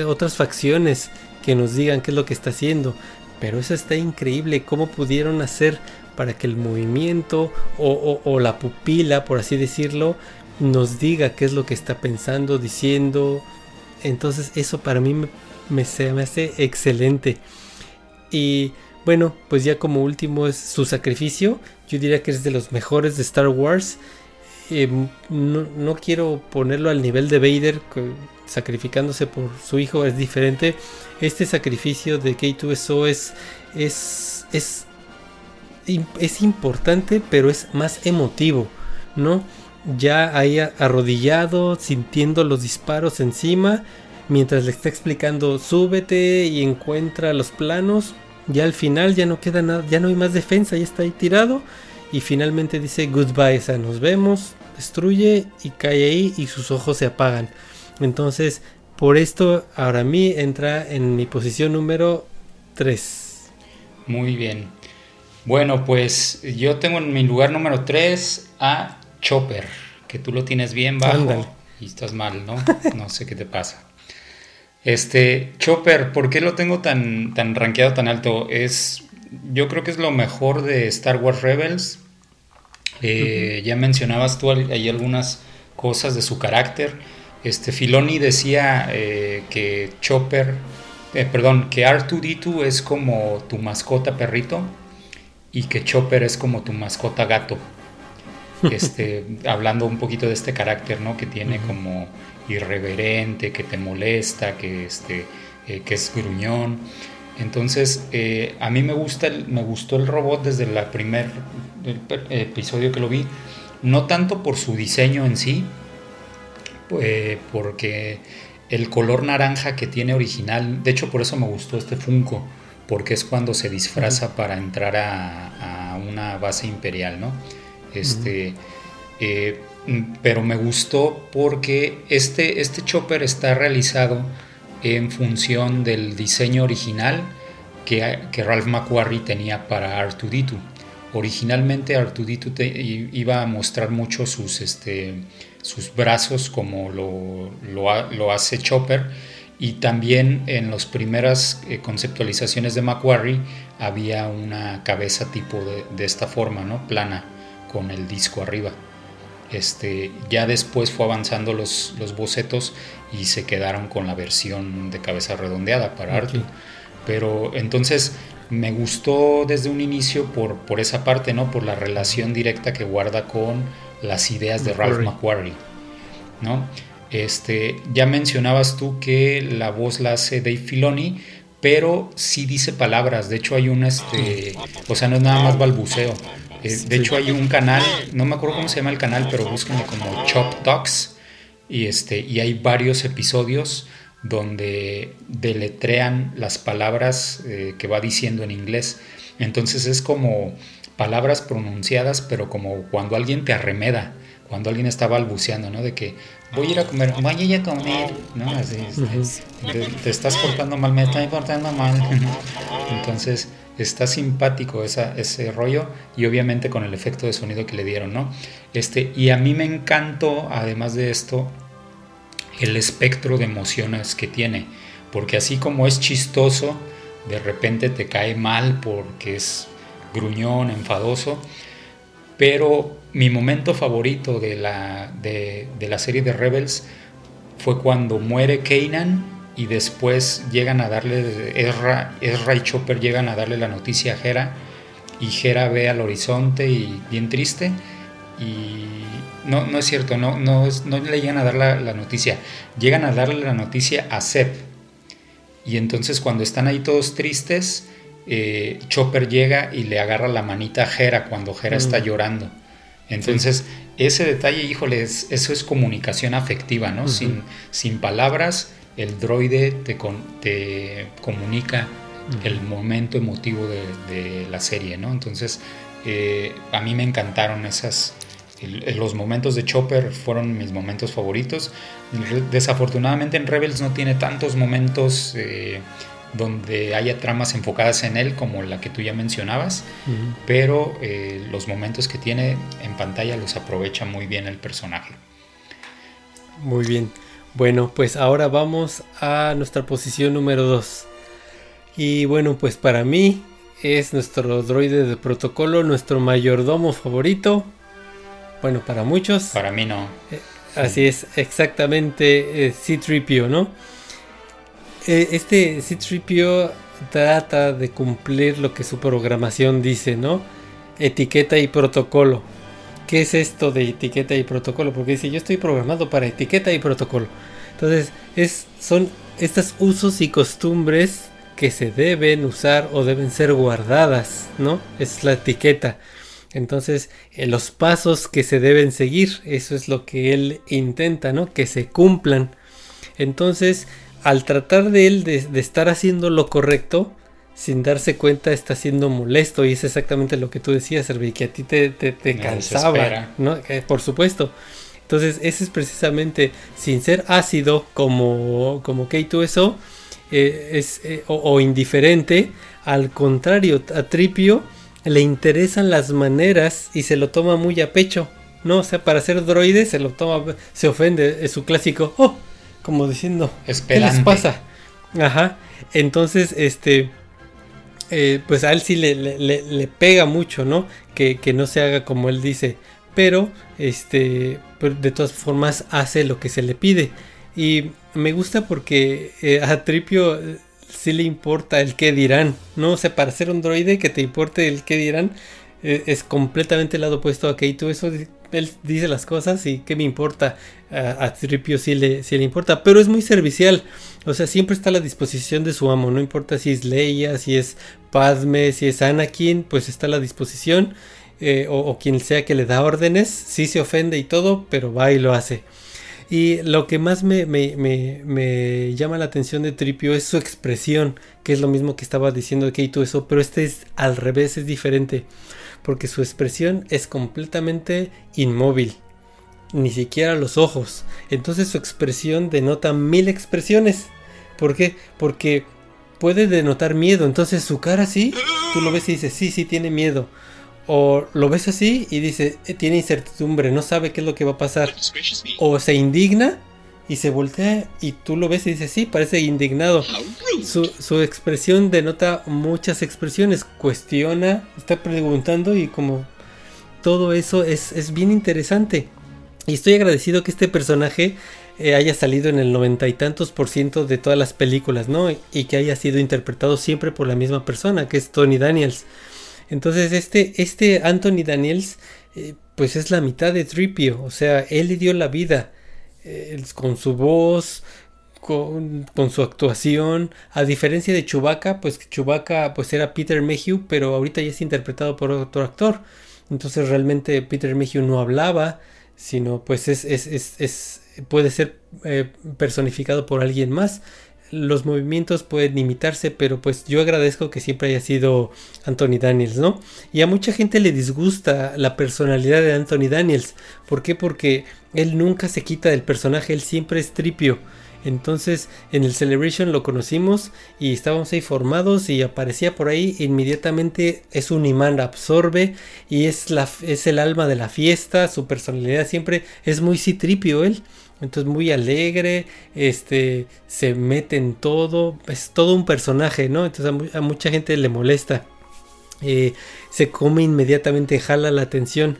otras facciones que nos digan qué es lo que está haciendo. Pero eso está increíble, cómo pudieron hacer para que el movimiento o, la pupila, por así decirlo, nos diga qué es lo que está pensando, diciendo. Entonces eso para mí me, me hace excelente. Y bueno, pues ya como último es su sacrificio. Yo diría que es de los mejores de Star Wars. Em, no, quiero ponerlo al nivel de Vader, sacrificándose por su hijo es diferente. Este sacrificio de K2SO es, es, es, es importante, pero es más emotivo, ¿no? Ya ahí arrodillado, sintiendo los disparos encima, mientras le está explicando, súbete y encuentra los planos ya al final ya no queda nada, ya no hay más defensa, ya está ahí tirado. Y finalmente dice goodbye, o sea, nos vemos, destruye y cae ahí y sus ojos se apagan. Entonces, por esto, ahora a mí entra en mi posición número 3. Muy bien. Bueno, pues yo tengo en mi lugar número 3 a Chopper, que tú lo tienes bien bajo y estás mal, ¿no? No sé qué te pasa. Este, Chopper, ¿por qué lo tengo tan, tan rankeado tan alto? Es, yo creo que es lo mejor de Star Wars Rebels. Eh, ya mencionabas tú ahí algunas cosas de su carácter. Este, Filoni decía eh, que Chopper, eh, perdón, que R2D2 es como tu mascota perrito y que Chopper es como tu mascota gato. Este, hablando un poquito de este carácter, ¿no? Que tiene como irreverente, que te molesta, que, este, eh, que es gruñón. Entonces, eh, a mí me, gusta me gustó el robot desde el primer episodio que lo vi, no tanto por su diseño en sí, eh, porque el color naranja que tiene original, de hecho por eso me gustó este Funko, porque es cuando se disfraza para entrar a, una base imperial, ¿no? Este, mm, pero me gustó porque este, este chopper está realizado en función del diseño original que, que Ralph McQuarrie tenía para R2D2. Originalmente R2D2 iba a mostrar mucho sus, este, sus brazos como lo, lo, hace Chopper y también en las primeras eh, conceptualizaciones de Macquarie había una cabeza tipo de, esta forma, ¿no? plana, con el disco arriba. Este, ya después fue avanzando los, los bocetos y se quedaron con la versión de cabeza redondeada para Arthur. Pero entonces me gustó desde un inicio por, por esa parte, ¿no? Por la relación directa que guarda con las ideas de Ralph McQuarrie, ¿no? Este, ya mencionabas tú que la voz la hace Dave Filoni, pero sí dice palabras. De hecho, hay un, este, o sea, no es nada más balbuceo. Eh, de hecho, hay un canal, no me acuerdo cómo se llama el canal, pero búsquenlo como Chop Talks. Y, este, y hay varios episodios donde deletrean las palabras eh, que va diciendo en inglés. Entonces es como palabras pronunciadas, pero como cuando alguien te arremeda, cuando alguien está balbuceando, ¿no? De que voy a ir a comer, voy a ir a comer, ¿no? Así, te, estás portando mal, me está portando mal. Entonces está simpático ese rollo y obviamente con el efecto de sonido que le dieron, ¿no? Este, y a mí me encantó, además de esto, el espectro de emociones que tiene, porque así como es chistoso, de repente te cae mal porque es gruñón, enfadoso, pero mi momento favorito de la, de, la serie de Rebels fue cuando muere Kanan y después llegan a darle, Ezra, Ezra y Chopper llegan a darle la noticia a Hera y Hera ve al horizonte y bien triste y no, no es cierto, no, no, no le llegan a dar la, noticia, llegan a darle la noticia a Seb. Y entonces cuando están ahí todos tristes, eh, Chopper llega y le agarra la manita a Hera cuando Hera está mm. llorando. Entonces, ese detalle, híjole, eso es comunicación afectiva, ¿no? sin, sin palabras, el droide te, te comunica el momento emotivo de, la serie, ¿no? Entonces, eh, a mí me encantaron esas, los momentos de Chopper fueron mis momentos favoritos. Desafortunadamente en Rebels no tiene tantos momentos eh, donde haya tramas enfocadas en él como la que tú ya mencionabas, pero eh, los momentos que tiene en pantalla los aprovecha muy bien el personaje. Muy bien. Bueno, pues ahora vamos a nuestra posición número 2. Y bueno, pues para mí es nuestro droide de protocolo, nuestro mayordomo favorito, bueno, para muchos. Para mí no. Eh, así es, exactamente eh, C-Tripio, ¿no? Eh, este C-Tripio trata de cumplir lo que su programación dice, ¿no? Etiqueta y protocolo. ¿Qué es esto de etiqueta y protocolo? Porque dice, yo estoy programado para etiqueta y protocolo. Entonces, es, son estos usos y costumbres que se deben usar o deben ser guardadas, ¿no? Es la etiqueta. Entonces, eh, los pasos que se deben seguir, eso es lo que él intenta, ¿no? Que se cumplan. Entonces, al tratar de él de, estar haciendo lo correcto, sin darse cuenta está siendo molesto y es exactamente lo que tú decías, Servi, que a ti te, cansaba, ¿no? por supuesto. Entonces, ese es precisamente, sin ser ácido como, como K2SO, eh, es, eh, o, indiferente, al contrario, a Tripio le interesan las maneras y se lo toma muy a pecho. No, o sea, para ser droide se lo toma, se ofende, es su clásico, oh, como diciendo, ¿qué les pasa? Ajá, entonces, este, eh, pues a él sí le, le, pega mucho, ¿no? Que, no se haga como él dice, pero, este, de todas formas hace lo que se le pide. Y me gusta porque eh, a Tripio si le importa el qué dirán. No o sea, para ser un droide que te importe el qué dirán eh, es completamente el lado opuesto a Keito. Eso él dice las cosas y qué me importa. A, Tripio si le, le importa, pero es muy servicial. O sea, siempre está a la disposición de su amo. No importa si es Leia, si es Padme, si es Anakin, pues está a la disposición. Eh, o, quien sea que le da órdenes, sí se ofende y todo, pero va y lo hace. Y lo que más me, llama la atención de Tripio es su expresión, que es lo mismo que estaba diciendo Keito eso, pero este es al revés, es diferente, porque su expresión es completamente inmóvil. ni siquiera los ojos. Entonces su expresión denota mil expresiones. ¿Por qué? Porque puede denotar miedo. Entonces su cara sí, tú lo ves y dices, sí, sí, tiene miedo. O lo ves así y dice, eh, tiene incertidumbre, no sabe qué es lo que va a pasar. O se indigna y se voltea y tú lo ves y dices, sí, parece indignado. Su, su, expresión denota muchas expresiones, cuestiona, está preguntando y como todo eso es, es bien interesante. Y estoy agradecido que este personaje eh, haya salido en el noventa y tantos por ciento de todas las películas, ¿no? Y que haya sido interpretado siempre por la misma persona, que es Tony Daniels. Entonces este, este Anthony Daniels, eh, pues es la mitad de Tripio, o sea, él le dio la vida eh, con su voz, con, su actuación, a diferencia de Chewbacca, pues Chewbacca pues era Peter Mayhew, pero ahorita ya es interpretado por otro actor. Entonces realmente Peter Mayhew no hablaba, sino pues es, es, es puede ser eh, personificado por alguien más. Los movimientos pueden imitarse, pero pues yo agradezco que siempre haya sido Anthony Daniels, ¿no? Y a mucha gente le disgusta la personalidad de Anthony Daniels. ¿Por qué? Porque él nunca se quita del personaje, él siempre es tripio. Entonces en el Celebration lo conocimos y estábamos ahí formados y aparecía por ahí inmediatamente es un imán, absorbe y es, la, es el alma de la fiesta, su personalidad siempre es muy citripio él. Entonces muy alegre, este, se mete en todo, es todo un personaje, ¿no? Entonces a, mucha gente le molesta. Eh, se come inmediatamente, jala la atención.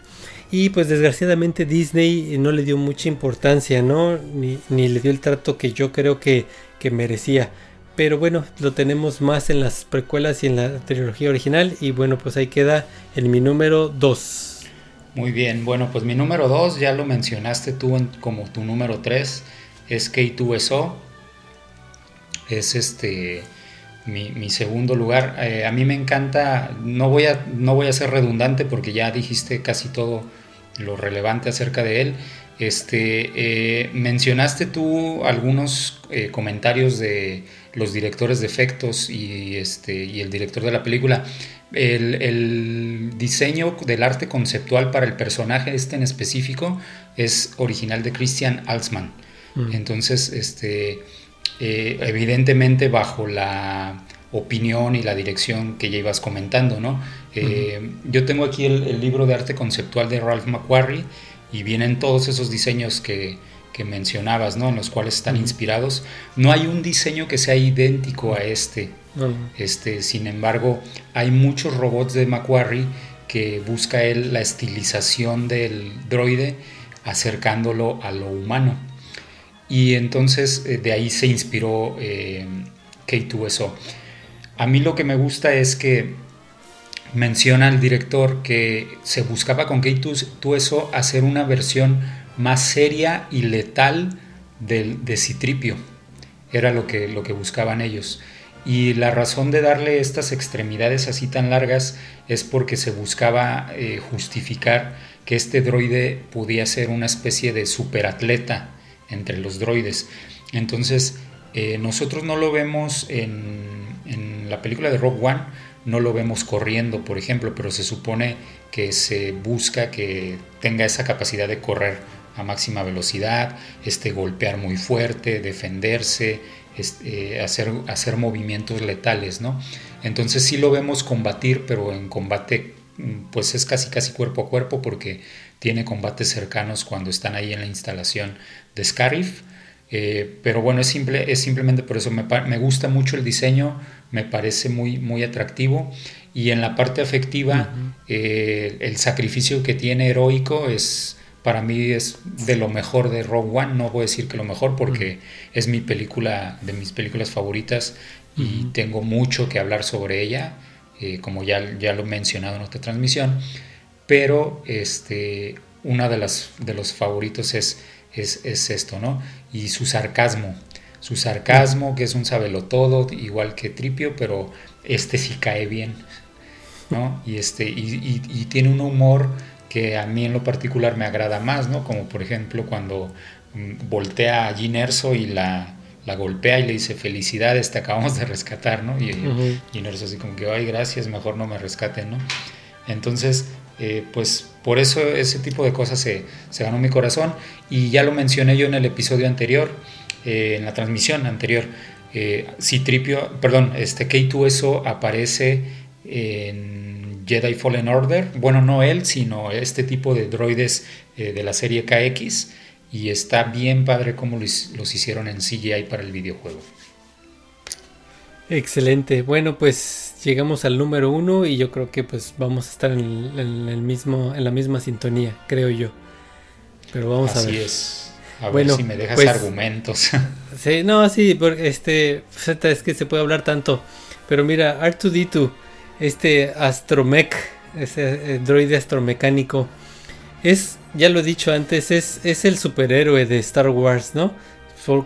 Y pues desgraciadamente Disney no le dio mucha importancia, ¿no? Ni, ni le dio el trato que yo creo que, que merecía. Pero bueno, lo tenemos más en las precuelas y en la trilogía original. Y bueno, pues ahí queda en mi número 2. Muy bien, bueno, pues mi número 2 ya lo mencionaste tú como tu número 3, es K2SO. Es este mi, segundo lugar. Eh, a mí me encanta, no voy, a, no voy a ser redundante porque ya dijiste casi todo lo relevante acerca de él. Este, eh, mencionaste tú algunos eh, comentarios de los directores de efectos y, este, y el director de la película el, diseño del arte conceptual para el personaje este en específico es original de Christian Alsman. Mm. Entonces, este, eh, evidentemente bajo la opinión y la dirección que ya ibas comentando, ¿no? Eh, yo tengo aquí el, libro de arte conceptual de Ralph McQuarrie y vienen todos esos diseños que, mencionabas, ¿no? En los cuales están inspirados. No hay un diseño que sea idéntico a este. Este, sin embargo, hay muchos robots de Macquarie que busca él la estilización del droide acercándolo a lo humano. Y entonces eh, de ahí se inspiró eh, K2SO. A mí lo que me gusta es que menciona el director que se buscaba con K2SO hacer una versión más seria y letal de Citripio. Era lo que, lo que buscaban ellos. Y la razón de darle estas extremidades así tan largas es porque se buscaba eh, justificar que este droide podía ser una especie de superatleta entre los droides. Entonces, eh, nosotros no lo vemos en, en, la película de Rogue One, no lo vemos corriendo, por ejemplo, pero se supone que se busca que tenga esa capacidad de correr a máxima velocidad, este, golpear muy fuerte, defenderse, este, hacer, hacer movimientos letales, ¿no? Entonces sí lo vemos combatir, pero en combate mm, pues es casi casi cuerpo a cuerpo porque tiene combates cercanos cuando están ahí en la instalación de Scarif. Eh, pero bueno, es, simple, es simplemente por eso me, me, gusta mucho el diseño, me parece muy, muy atractivo y en la parte afectiva eh, el sacrificio que tiene heroico es, para mí es de lo mejor de Rogue One, no voy a decir que lo mejor porque es mi película, de mis películas favoritas y tengo mucho que hablar sobre ella, eh, como ya, ya lo he mencionado en otra transmisión, pero este, una de, las, de los favoritos es, es, es esto, ¿no? Y su sarcasmo, su sarcasmo, que es un todo igual que Tripio, pero este sí cae bien, ¿no? Y, este, y, y tiene un humor que a mí en lo particular me agrada más, ¿no? Como por ejemplo cuando mm, voltea a Jean Erso y la, la golpea y le dice felicidades, te acabamos de rescatar, ¿no? Y uh Erso así como que, ay, gracias, mejor no me rescaten, ¿no? Entonces, eh, pues por eso ese tipo de cosas se, se ganó mi corazón. Y ya lo mencioné yo en el episodio anterior, eh, en la transmisión anterior. Eh, Citripio, perdón, este K2SO aparece en Jedi Fallen Order. Bueno, no él, sino este tipo de droides eh, de la serie KX. Y está bien padre cómo los, los hicieron en CGI para el videojuego. Excelente. Bueno, pues llegamos al número uno y yo creo que pues vamos a estar en, el mismo, en la misma sintonía, creo yo. Pero vamos a ver. Así es. A ver si me dejas pues, argumentos. Sí, no, sí, porque este, es que se puede hablar tanto. Pero mira, R2D2, este astromech, ese eh, droide astromecánico, es, ya lo he dicho antes, es, el superhéroe de Star Wars, ¿no?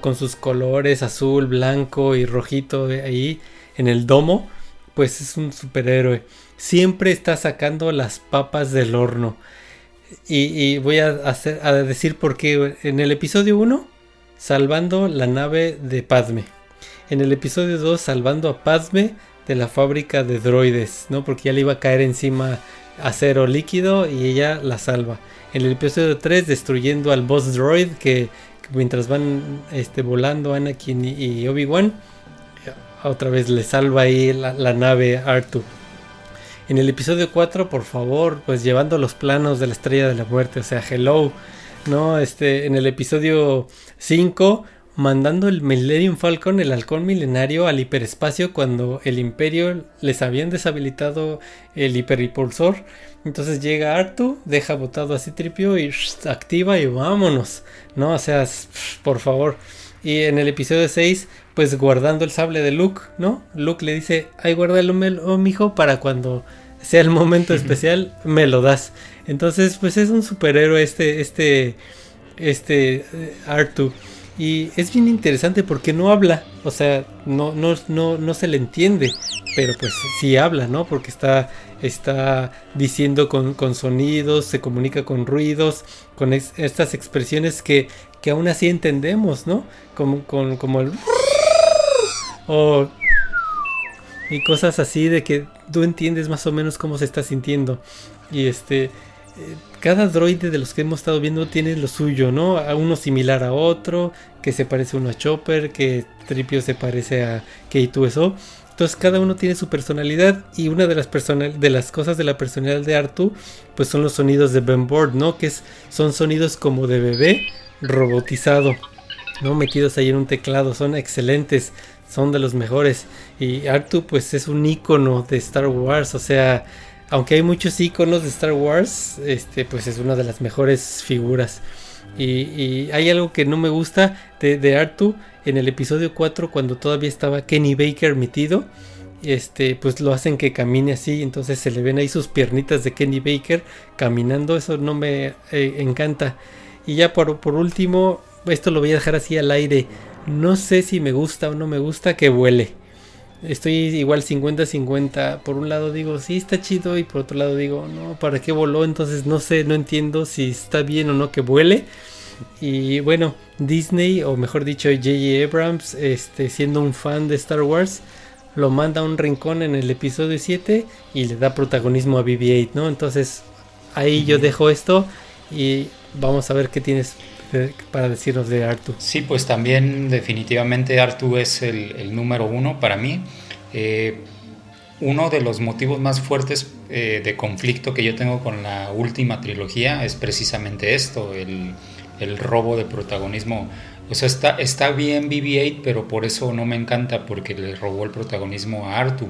con sus colores azul, blanco y rojito ahí en el domo, pues es un superhéroe. Siempre está sacando las papas del horno. Y, voy a, a decir por qué. En el episodio 1, salvando la nave de Padme. En el episodio 2, salvando a Padme de la fábrica de droides, ¿no? Porque ya le iba a caer encima acero líquido y ella la salva. En el episodio 3, destruyendo al boss droid que mientras van este, volando Anakin y, Obi-Wan, otra vez le salva ahí la, nave Artu. En el episodio 4, por favor, pues llevando los planos de la estrella de la muerte, o sea, hello, ¿no? Este, en el episodio 5, mandando el Millennium Falcon, el halcón milenario, al hiperespacio cuando el Imperio les habían deshabilitado el hiperipulsor. Entonces llega Artu, deja botado a Citripio y activa y vámonos. No, o sea, por favor. Y en el episodio 6, pues guardando el sable de Luke, ¿no? Luke le dice, ay, guárdalo, oh, mijo, para cuando sea el momento especial, me lo das. Entonces, pues es un superhéroe este, este, este eh, Artu. Y es bien interesante porque no habla, o sea, no, no, no, no se le entiende, pero pues sí habla, ¿no? Porque está, está diciendo con, con sonidos, se comunica con ruidos, con estas expresiones que, que aún así entendemos, ¿no? Como, con, como el... O, y cosas así de que tú entiendes más o menos cómo se está sintiendo. Y este cada droide de los que hemos estado viendo tiene lo suyo, ¿no? A uno similar a otro, que se parece uno a Chopper, que Tripio se parece a K2SO. Entonces cada uno tiene su personalidad y una de las, de las cosas de la personalidad de Artu pues son los sonidos de Ben Board, ¿no? Que son sonidos como de bebé robotizado, ¿no? Metidos ahí en un teclado, son excelentes, son de los mejores. Y Artu pues es un icono de Star Wars, o sea, aunque hay muchos iconos de Star Wars, este, pues es una de las mejores figuras. Y, hay algo que no me gusta de, de, Artu en el episodio 4 cuando todavía estaba Kenny Baker metido. Este, pues lo hacen que camine así, entonces se le ven ahí sus piernitas de Kenny Baker caminando, eso no me eh, encanta. Y ya por, por último, esto lo voy a dejar así al aire. No sé si me gusta o no me gusta que vuele estoy igual 50-50. Por un lado digo, sí, está chido. Y por otro lado digo, no, ¿para qué voló? Entonces no sé, no entiendo si está bien o no que vuele. Y bueno, Disney, o mejor dicho, J.J. Abrams, este, siendo un fan de Star Wars, lo manda a un rincón en el episodio 7 y le da protagonismo a BB-8, ¿no? Entonces ahí yo dejo esto y vamos a ver qué tienes para decirnos de Artu. Sí, pues también definitivamente Artu es el, número uno para mí. Eh, uno de los motivos más fuertes eh, de conflicto que yo tengo con la última trilogía es precisamente esto, el, robo de protagonismo. O sea, está, bien BB-8, pero por eso no me encanta, porque le robó el protagonismo a Artu.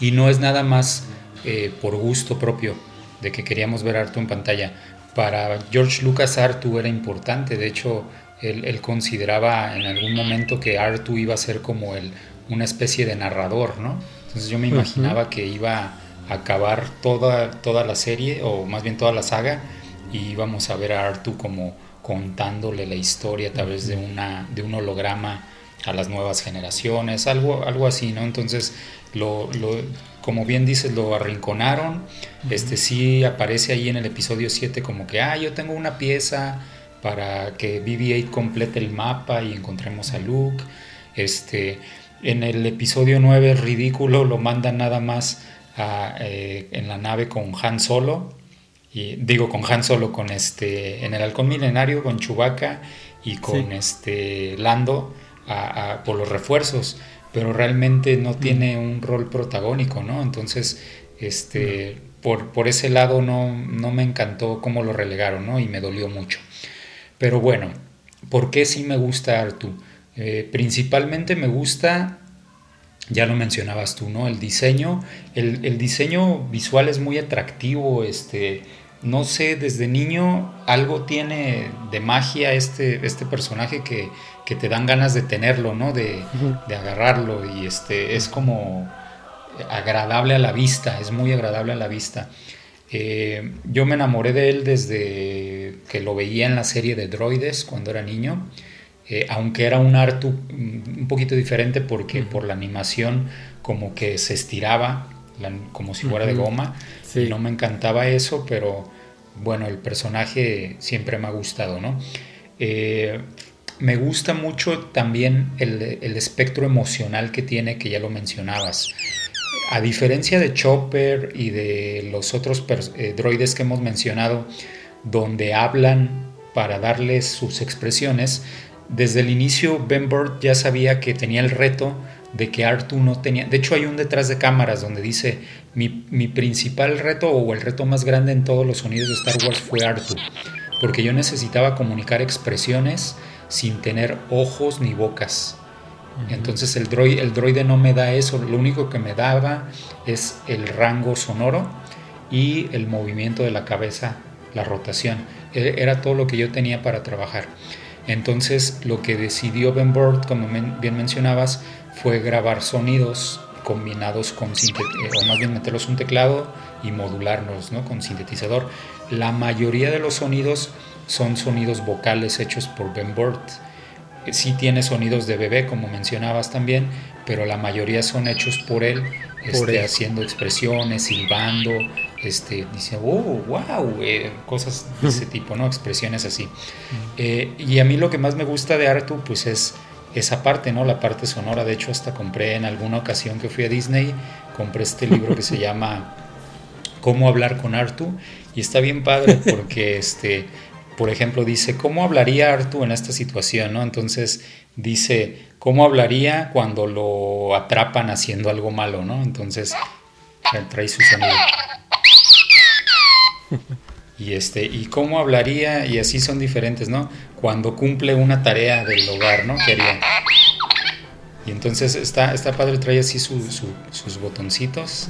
Y no es nada más eh, por gusto propio de que queríamos ver a Artu en pantalla para George Lucas Artu era importante, de hecho él, consideraba en algún momento que Artu iba a ser como el, una especie de narrador, ¿no? Entonces yo me imaginaba que iba a acabar toda, toda la serie, o más bien toda la saga, y íbamos a ver a Artu como contándole la historia a través de, una, de un holograma a las nuevas generaciones, algo, algo así, ¿no? Entonces, lo, como bien dices, lo arrinconaron. Este sí aparece ahí en el episodio 7 como que, ah, yo tengo una pieza para que BB-8 complete el mapa y encontremos a Luke. Este, en el episodio 9 ridículo lo mandan nada más a, eh, en la nave con Han Solo y digo con Han Solo, con este, en el Halcón Milenario, con Chewbacca y con este Lando por los refuerzos, pero realmente no tiene un rol protagónico, ¿no? Entonces, este, por, por ese lado no, no me encantó cómo lo relegaron, ¿no? Y me dolió mucho. Pero bueno, ¿por qué sí me gusta Artu? Eh, principalmente me gusta, ya lo mencionabas tú, ¿no? El diseño, el, diseño visual es muy atractivo, este, no sé, desde niño algo tiene de magia este, este personaje que, te dan ganas de tenerlo, ¿no? De, agarrarlo y este, es como agradable a la vista, es muy agradable a la vista. Eh, yo me enamoré de él desde que lo veía en la serie de droides cuando era niño. Eh, aunque era un Artu mm, un poquito diferente porque por la animación como que se estiraba como si fuera de goma y no me encantaba eso pero bueno el personaje siempre me ha gustado no eh, me gusta mucho también el, espectro emocional que tiene que ya lo mencionabas. A diferencia de Chopper y de los otros eh, droides que hemos mencionado donde hablan para darles sus expresiones desde el inicio Ben Bird ya sabía que tenía el reto de que Artu no tenía... De hecho hay un detrás de cámaras donde dice, mi, principal reto o el reto más grande en todos los sonidos de Star Wars fue Artu, porque yo necesitaba comunicar expresiones sin tener ojos ni bocas. Entonces el droide, el droide no me da eso, lo único que me daba es el rango sonoro y el movimiento de la cabeza, la rotación. E, era todo lo que yo tenía para trabajar. Entonces lo que decidió Ben Bird, como bien mencionabas, fue grabar sonidos combinados con eh, o más bien meterlos un teclado y modularlos ¿no? con sintetizador. La mayoría de los sonidos son sonidos vocales hechos por Ben Bird. Sí tiene sonidos de bebé, como mencionabas también, pero la mayoría son hechos por él, este, haciendo expresiones, silbando, este, dice, oh, wow, eh, cosas de ese tipo, ¿no? Expresiones así. Eh, y a mí lo que más me gusta de Artu, pues es esa parte, ¿no? La parte sonora. De hecho, hasta compré en alguna ocasión que fui a Disney, compré este libro que se llama Cómo hablar con Artu. Y está bien padre porque, este, por ejemplo, dice, ¿cómo hablaría Artu en esta situación, ¿no? Entonces dice, ¿cómo hablaría cuando lo atrapan haciendo algo malo, ¿no? Entonces trae su sonido. Y este, y cómo hablaría, y así son diferentes, ¿no? Cuando cumple una tarea del hogar, ¿no? ¿Qué haría? Y entonces está, está padre, trae así sus botoncitos.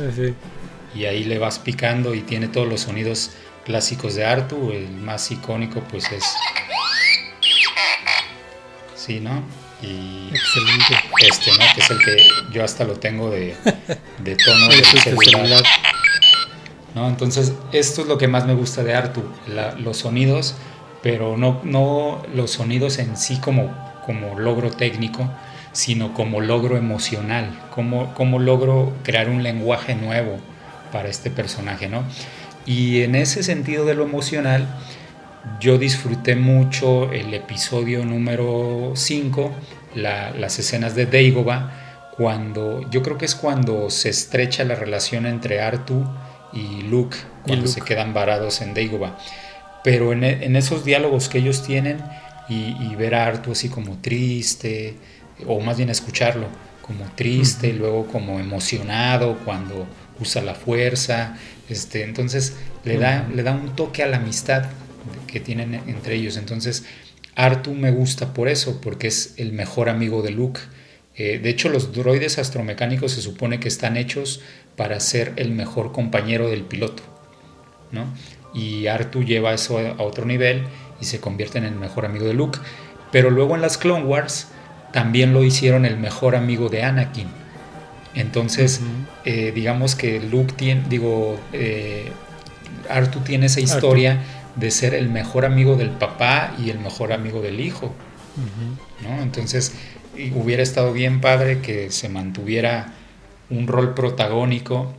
Y ahí le vas picando y tiene todos los sonidos clásicos de Artu. El más icónico, pues es. Sí, ¿no? Y Excelente. este, ¿no? Que es el que yo hasta lo tengo de, de tono de celular. ¿No? Entonces, esto es lo que más me gusta de Artu, los sonidos, pero no, no los sonidos en sí como, como logro técnico, sino como logro emocional, como, como logro crear un lenguaje nuevo para este personaje, ¿no? Y en ese sentido de lo emocional, yo disfruté mucho el episodio número 5, las escenas de Deigoba, cuando yo creo que es cuando se estrecha la relación entre Artu y Luke cuando se quedan varados en Dagobah. Pero en, esos diálogos que ellos tienen y, ver a Artu así como triste, o más bien escucharlo como triste, y luego como emocionado cuando usa la fuerza, este, entonces le da, le da un toque a la amistad que tienen entre ellos. Entonces Artu me gusta por eso, porque es el mejor amigo de Luke. Eh, de hecho, los droides astromecánicos se supone que están hechos para ser el mejor compañero del piloto. ¿no? Y Artu lleva eso a otro nivel y se convierte en el mejor amigo de Luke. Pero luego en las Clone Wars también lo hicieron el mejor amigo de Anakin. Entonces, eh, digamos que Luke tiene, digo, eh, Artu tiene esa historia de ser el mejor amigo del papá y el mejor amigo del hijo. ¿no? Entonces, hubiera estado bien padre que se mantuviera un rol protagónico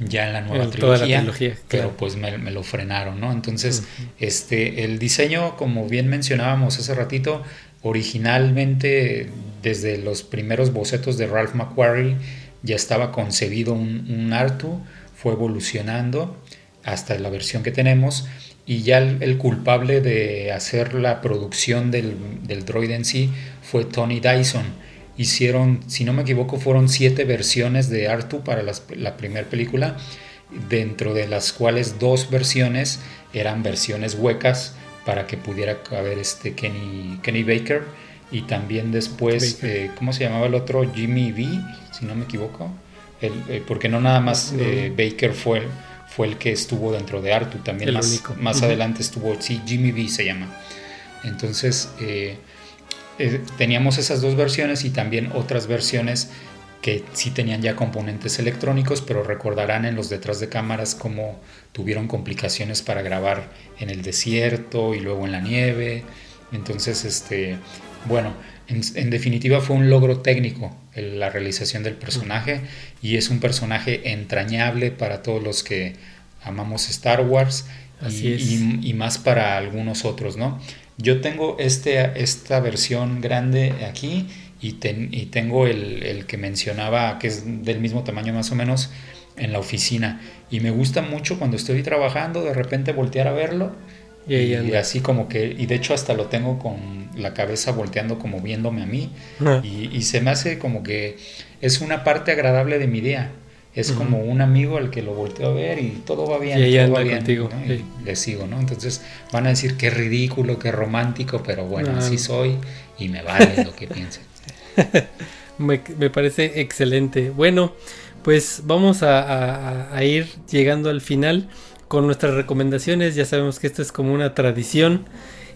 ya en la nueva trilogía, pero pues me, lo frenaron, ¿no? Entonces, este, el diseño, como bien mencionábamos hace ratito, originalmente desde los primeros bocetos de Ralph McQuarrie ya estaba concebido un, Artu, fue evolucionando hasta la versión que tenemos. Y ya el, culpable de hacer la producción del, del droid en sí fue Tony Dyson. Hicieron, si no me equivoco, fueron siete versiones de Artu para la primera película, dentro de las cuales dos versiones eran versiones huecas para que pudiera haber este Kenny, Kenny Baker y también después, eh, ¿cómo se llamaba el otro? Jimmy B, si no me equivoco. El, eh, porque no nada más eh, Baker fue, fue el que estuvo dentro de Artu, también más, más adelante estuvo, sí, Jimmy B se llama. Entonces, teníamos esas dos versiones y también otras versiones que sí tenían ya componentes electrónicos, pero recordarán en los detrás de cámaras cómo tuvieron complicaciones para grabar en el desierto y luego en la nieve. Entonces, este, bueno, en, definitiva fue un logro técnico la realización del personaje y es un personaje entrañable para todos los que amamos Star Wars y, más para algunos otros, ¿no? Yo tengo este, esta versión grande aquí y, y tengo el, el, que mencionaba, que es del mismo tamaño más o menos, en la oficina. Y me gusta mucho cuando estoy trabajando, de repente voltear a verlo. Y, así como que, y de hecho hasta lo tengo con la cabeza volteando como viéndome a mí. Ah. Y, y, se me hace como que es una parte agradable de mi día. Es como un amigo al que lo volteo a ver y todo va bien, todo va bien. Contigo, le sigo, ¿no? Entonces van a decir qué ridículo, qué romántico, pero bueno, así soy y me vale lo que piensen. me, parece excelente. Bueno, pues vamos a, ir llegando al final con nuestras recomendaciones. Ya sabemos que esto es como una tradición.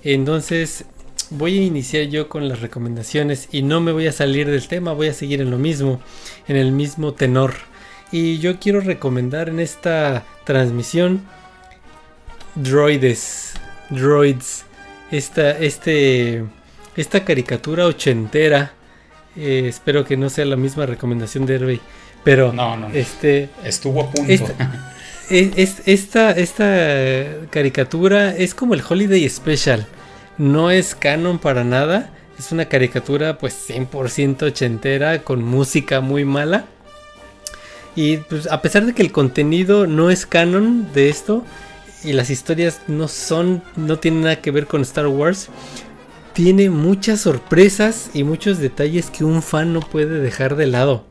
Entonces voy a iniciar yo con las recomendaciones y no me voy a salir del tema, voy a seguir en lo mismo, en el mismo tenor. Y yo quiero recomendar en esta transmisión Droides, Droids, esta, este, esta caricatura ochentera eh, espero que no sea la misma recomendación de Hervey. Pero no, no, este estuvo a punto. Esta, esta, caricatura es como el Holiday Special. No es canon para nada. Es una caricatura pues 100% ochentera con música muy mala. Y pues a pesar de que el contenido no es canon de esto y las historias no son no tienen nada que ver con Star Wars, tiene muchas sorpresas y muchos detalles que un fan no puede dejar de lado.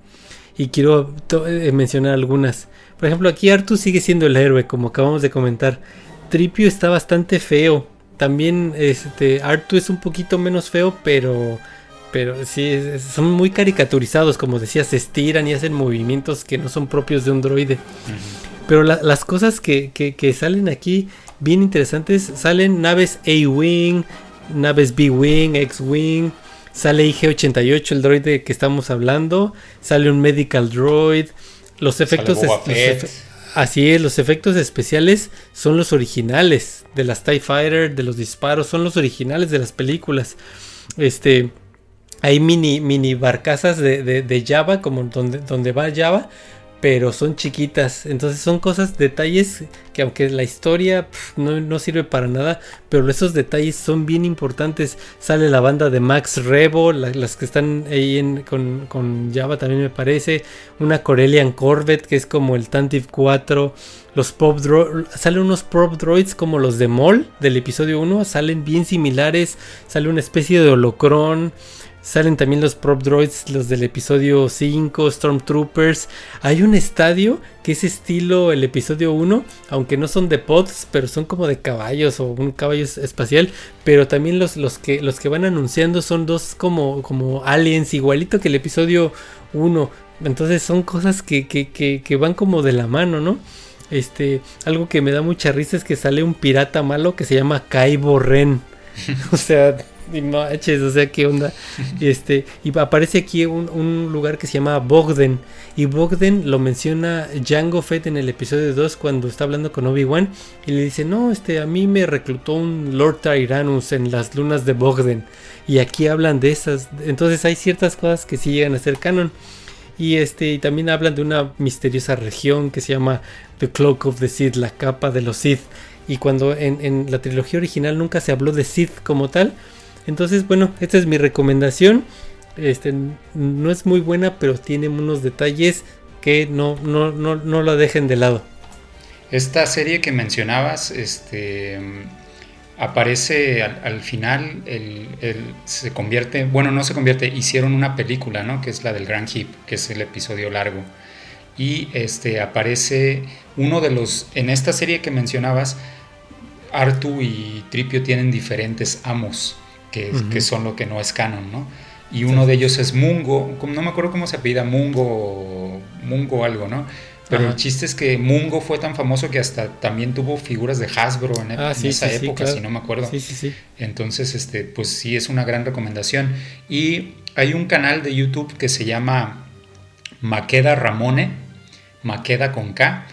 Y quiero eh, mencionar algunas. Por ejemplo, aquí Artu sigue siendo el héroe, como acabamos de comentar. Tripio está bastante feo. También este Artu es un poquito menos feo, pero pero sí son muy caricaturizados, como decía, se estiran y hacen movimientos que no son propios de un droide. Pero las cosas que, que, salen aquí bien interesantes, salen naves A-Wing, naves B-Wing, X-Wing. Sale IG-88, el droid que estamos hablando. Sale un Medical Droid. Los efectos. Así es, los efectos especiales son los originales de las TIE Fighter, de los disparos, son los originales de las películas. Este. Hay mini, mini barcazas de, de, Java, como donde, donde va Java, pero son chiquitas. Entonces son cosas, detalles que aunque la historia no, sirve para nada, pero esos detalles son bien importantes. Sale la banda de Max Rebo, las que están ahí con, con, Java también me parece. Una Corellian Corvette que es como el Tantive 4. Los pop salen unos prop droids como los de Mol del episodio 1, salen bien similares. Sale una especie de holocron. Salen también los prop droids, los del episodio 5, Stormtroopers. Hay un estadio que es estilo el episodio 1, aunque no son de pods, pero son como de caballos o un caballo espacial. Pero también los, los, que, los que van anunciando son dos como, como aliens, igualito que el episodio 1. Entonces son cosas que, que, que, van como de la mano, ¿no? Este, algo que me da mucha risa es que sale un pirata malo que se llama Kaibo Ren. o sea, y manches, o sea, qué onda. Este, y aparece aquí un, lugar que se llama Bogden. Y Bogden lo menciona Jango Fett en el episodio 2 cuando está hablando con Obi-Wan. Y le dice, no, este, a mí me reclutó un Lord Tyrannus en las lunas de Bogden. Y aquí hablan de esas. Entonces hay ciertas cosas que sí llegan a ser canon. Y este, y también hablan de una misteriosa región que se llama The Cloak of the Sith, la capa de los Sith. Y cuando en, en la trilogía original nunca se habló de Sith como tal, entonces, bueno, esta es mi recomendación. Este no es muy buena, pero tiene unos detalles que no, no, no, no la dejen de lado. esta serie que mencionabas, este, aparece al, final, el, se convierte, bueno, no se convierte, hicieron una película, ¿no? Que es la del Grand Hip, que es el episodio largo. Y este, aparece uno de los, en esta serie que mencionabas, Artu y Tripio tienen diferentes amos, que, que son lo que no es canon, ¿no? Y uno de ellos es Mungo, no me acuerdo cómo se apellida, Mungo, Mungo algo, ¿no? Pero el chiste es que Mungo fue tan famoso que hasta también tuvo figuras de Hasbro en, ah, esa época, si no me acuerdo. Sí, sí, sí. Entonces, este, pues sí es una gran recomendación. Y hay un canal de YouTube que se llama Maqueda Ramone, Maqueda con K,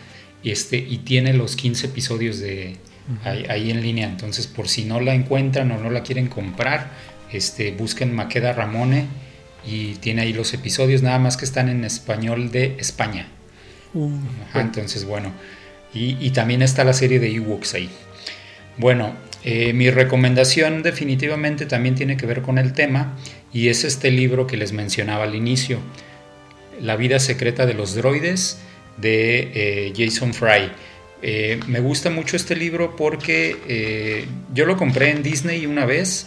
y, este, y tiene los 15 episodios de ahí, en línea. Entonces, por si no la encuentran o no la quieren comprar, este, busquen Maqueda Ramone y tiene ahí los episodios, nada más que están en español de España. Uh, entonces, bueno. Y, también está la serie de Ewoks ahí. Bueno, eh, mi recomendación definitivamente también tiene que ver con el tema y es este libro que les mencionaba al inicio, La vida secreta de los droides de eh, Jason Fry. Eh, me gusta mucho este libro porque yo lo compré en Disney una vez,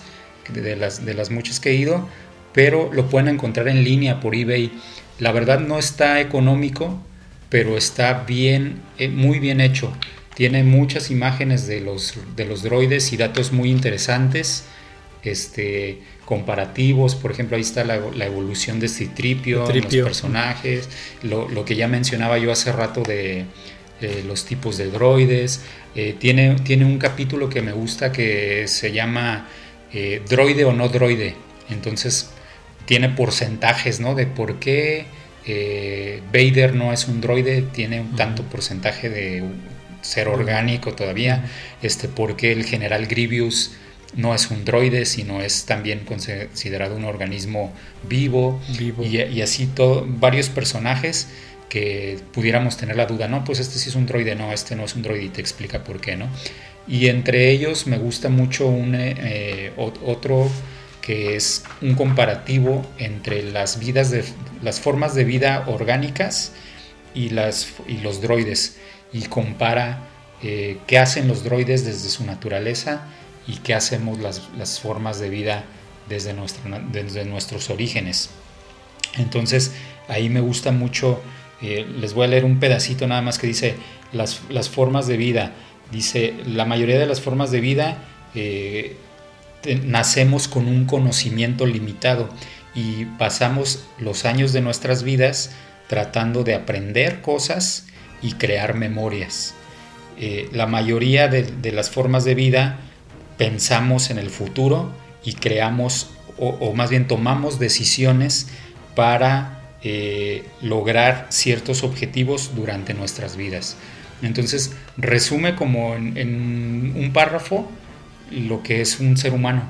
de las, de las muchas que he ido, pero lo pueden encontrar en línea por eBay. La verdad no está económico, pero está bien, eh, muy bien hecho. Tiene muchas imágenes de los, de los droides y datos muy interesantes, este, comparativos. Por ejemplo, ahí está la, evolución de Citripio, los personajes, lo, que ya mencionaba yo hace rato de, los tipos de droides. Eh, tiene, tiene un capítulo que me gusta que se llama eh, Droide o no droide. Entonces, tiene porcentajes, ¿no? De por qué eh, Vader no es un droide, tiene un tanto porcentaje de ser orgánico todavía, este, porque el general Grievous no es un droide, sino es también considerado un organismo vivo, Y, así todo, varios personajes que pudiéramos tener la duda, no, pues este sí es un droide, no, este no es un droide y te explica por qué, ¿no? Y entre ellos me gusta mucho un, eh, otro que es un comparativo entre las vidas de las formas de vida orgánicas y, las, y los droides y compara eh, qué hacen los droides desde su naturaleza y qué hacemos las, formas de vida desde, desde nuestros orígenes. Entonces ahí me gusta mucho, eh, les voy a leer un pedacito nada más que dice las, las, formas de vida. Dice, la mayoría de las formas de vida eh, nacemos con un conocimiento limitado y pasamos los años de nuestras vidas tratando de aprender cosas y crear memorias. Eh, la mayoría de, las formas de vida pensamos en el futuro y creamos, o, más bien tomamos decisiones para eh, lograr ciertos objetivos durante nuestras vidas. Entonces, resume como en un párrafo lo que es un ser humano,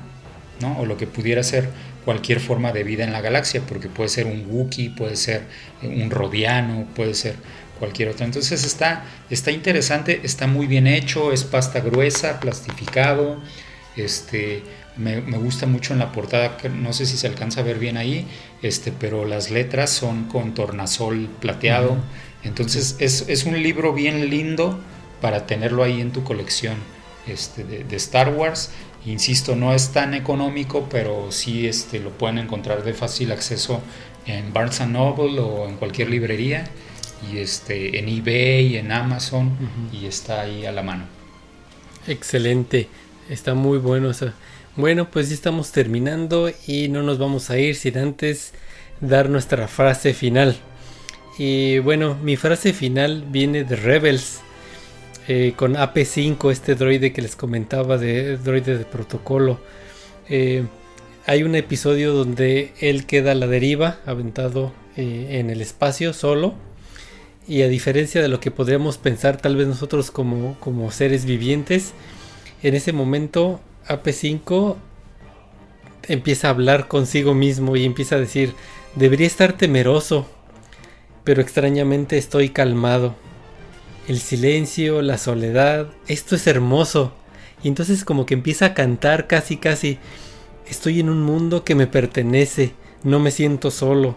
¿no? o lo que pudiera ser cualquier forma de vida en la galaxia, porque puede ser un Wookiee, puede ser un Rodiano, puede ser cualquier otro. Entonces está, está interesante, está muy bien hecho, es pasta gruesa, plastificado, este, me, gusta mucho en la portada, no sé si se alcanza a ver bien ahí, este, pero las letras son con tornasol plateado. Entonces es, es, un libro bien lindo para tenerlo ahí en tu colección este, de, Star Wars. Insisto, no es tan económico, pero sí este, lo pueden encontrar de fácil acceso en Barnes Noble o en cualquier librería y este, en eBay, en Amazon y está ahí a la mano. Excelente, está muy bueno. Bueno, pues ya estamos terminando y no nos vamos a ir sin antes dar nuestra frase final. Y bueno, mi frase final viene de Rebels eh, con AP5, este droide que les comentaba de droide de protocolo. Eh, hay un episodio donde él queda a la deriva, aventado eh, en el espacio solo. Y a diferencia de lo que podríamos pensar tal vez nosotros como, como seres vivientes, en ese momento AP5 empieza a hablar consigo mismo y empieza a decir, debería estar temeroso, pero extrañamente estoy calmado el silencio, la soledad, esto es hermoso. Y entonces como que empieza a cantar casi casi, estoy en un mundo que me pertenece, no me siento solo.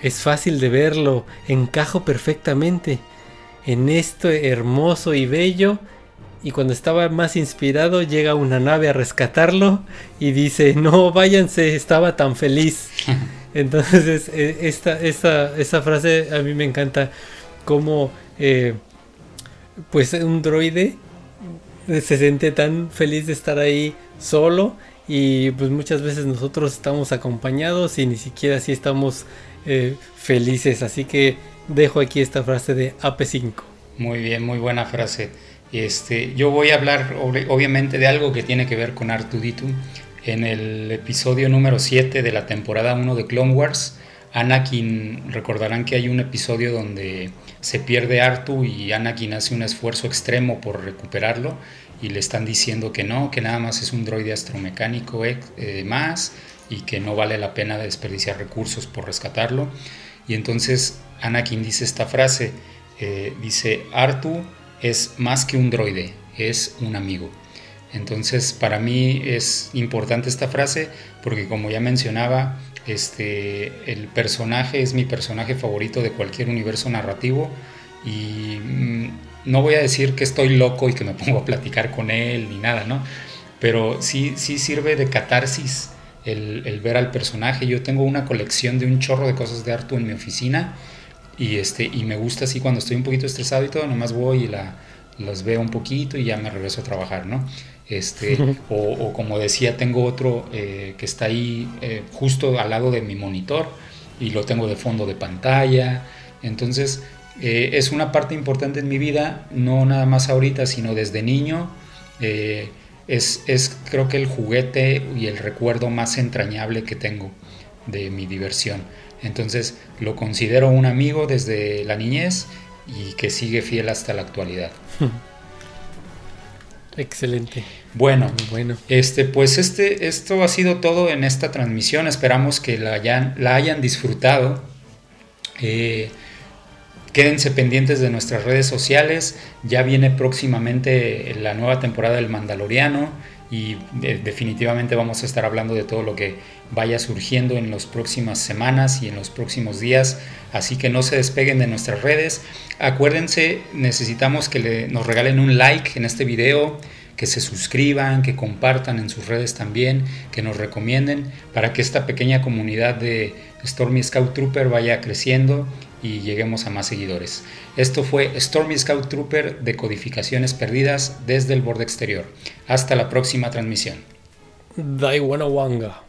Es fácil de verlo, encajo perfectamente. en esto hermoso y bello. Y cuando estaba más inspirado llega una nave a rescatarlo y dice, no, váyanse, estaba tan feliz. Entonces, eh, esta, esta, esta frase a mí me encanta como, eh, pues, un droide se siente tan feliz de estar ahí solo y pues muchas veces nosotros estamos acompañados y ni siquiera así estamos eh, felices. Así que dejo aquí esta frase de AP5. Muy bien, muy buena frase. Este, yo voy a hablar obviamente de algo que tiene que ver con Artuditu. En el episodio número 7 de la temporada 1 de Clone Wars, Anakin, recordarán que hay un episodio donde se pierde Artu y Anakin hace un esfuerzo extremo por recuperarlo y le están diciendo que no, que nada más es un droide astromecánico eh, más y que no vale la pena desperdiciar recursos por rescatarlo. Y entonces Anakin dice esta frase, eh, dice, Artu es más que un droide, es un amigo. Entonces para mí es importante esta frase porque como ya mencionaba, este, el personaje es mi personaje favorito de cualquier universo narrativo y mm, no voy a decir que estoy loco y que me pongo a platicar con él ni nada, ¿no? Pero sí, sí sirve de catarsis el, ver al personaje. Yo tengo una colección de un chorro de cosas de Artu en mi oficina y, este, y me gusta así cuando estoy un poquito estresado y todo, nomás voy y la, las veo un poquito y ya me regreso a trabajar, ¿no? Este, o, como decía, tengo otro eh, que está ahí eh, justo al lado de mi monitor y lo tengo de fondo de pantalla. Entonces, eh, es una parte importante en mi vida, no nada más ahorita, sino desde niño. es, es creo que el juguete y el recuerdo más entrañable que tengo de mi diversión. Entonces lo considero un amigo desde la niñez y que sigue fiel hasta la actualidad. Excelente. Bueno, bueno. Este, pues este, esto ha sido todo en esta transmisión. Esperamos que la hayan, la hayan disfrutado. Eh, quédense pendientes de nuestras redes sociales. Ya viene próximamente la nueva temporada del Mandaloriano y definitivamente vamos a estar hablando de todo lo que vaya surgiendo en las próximas semanas y en los próximos días. Así que no se despeguen de nuestras redes. Acuérdense, necesitamos que nos regalen un like en este video, que se suscriban, que compartan en sus redes también, que nos recomienden para que esta pequeña comunidad de Stormy Scout Trooper vaya creciendo y lleguemos a más seguidores. Esto fue Stormy Scout Trooper de codificaciones perdidas desde el borde exterior. Hasta la próxima transmisión. Daiwanawanga.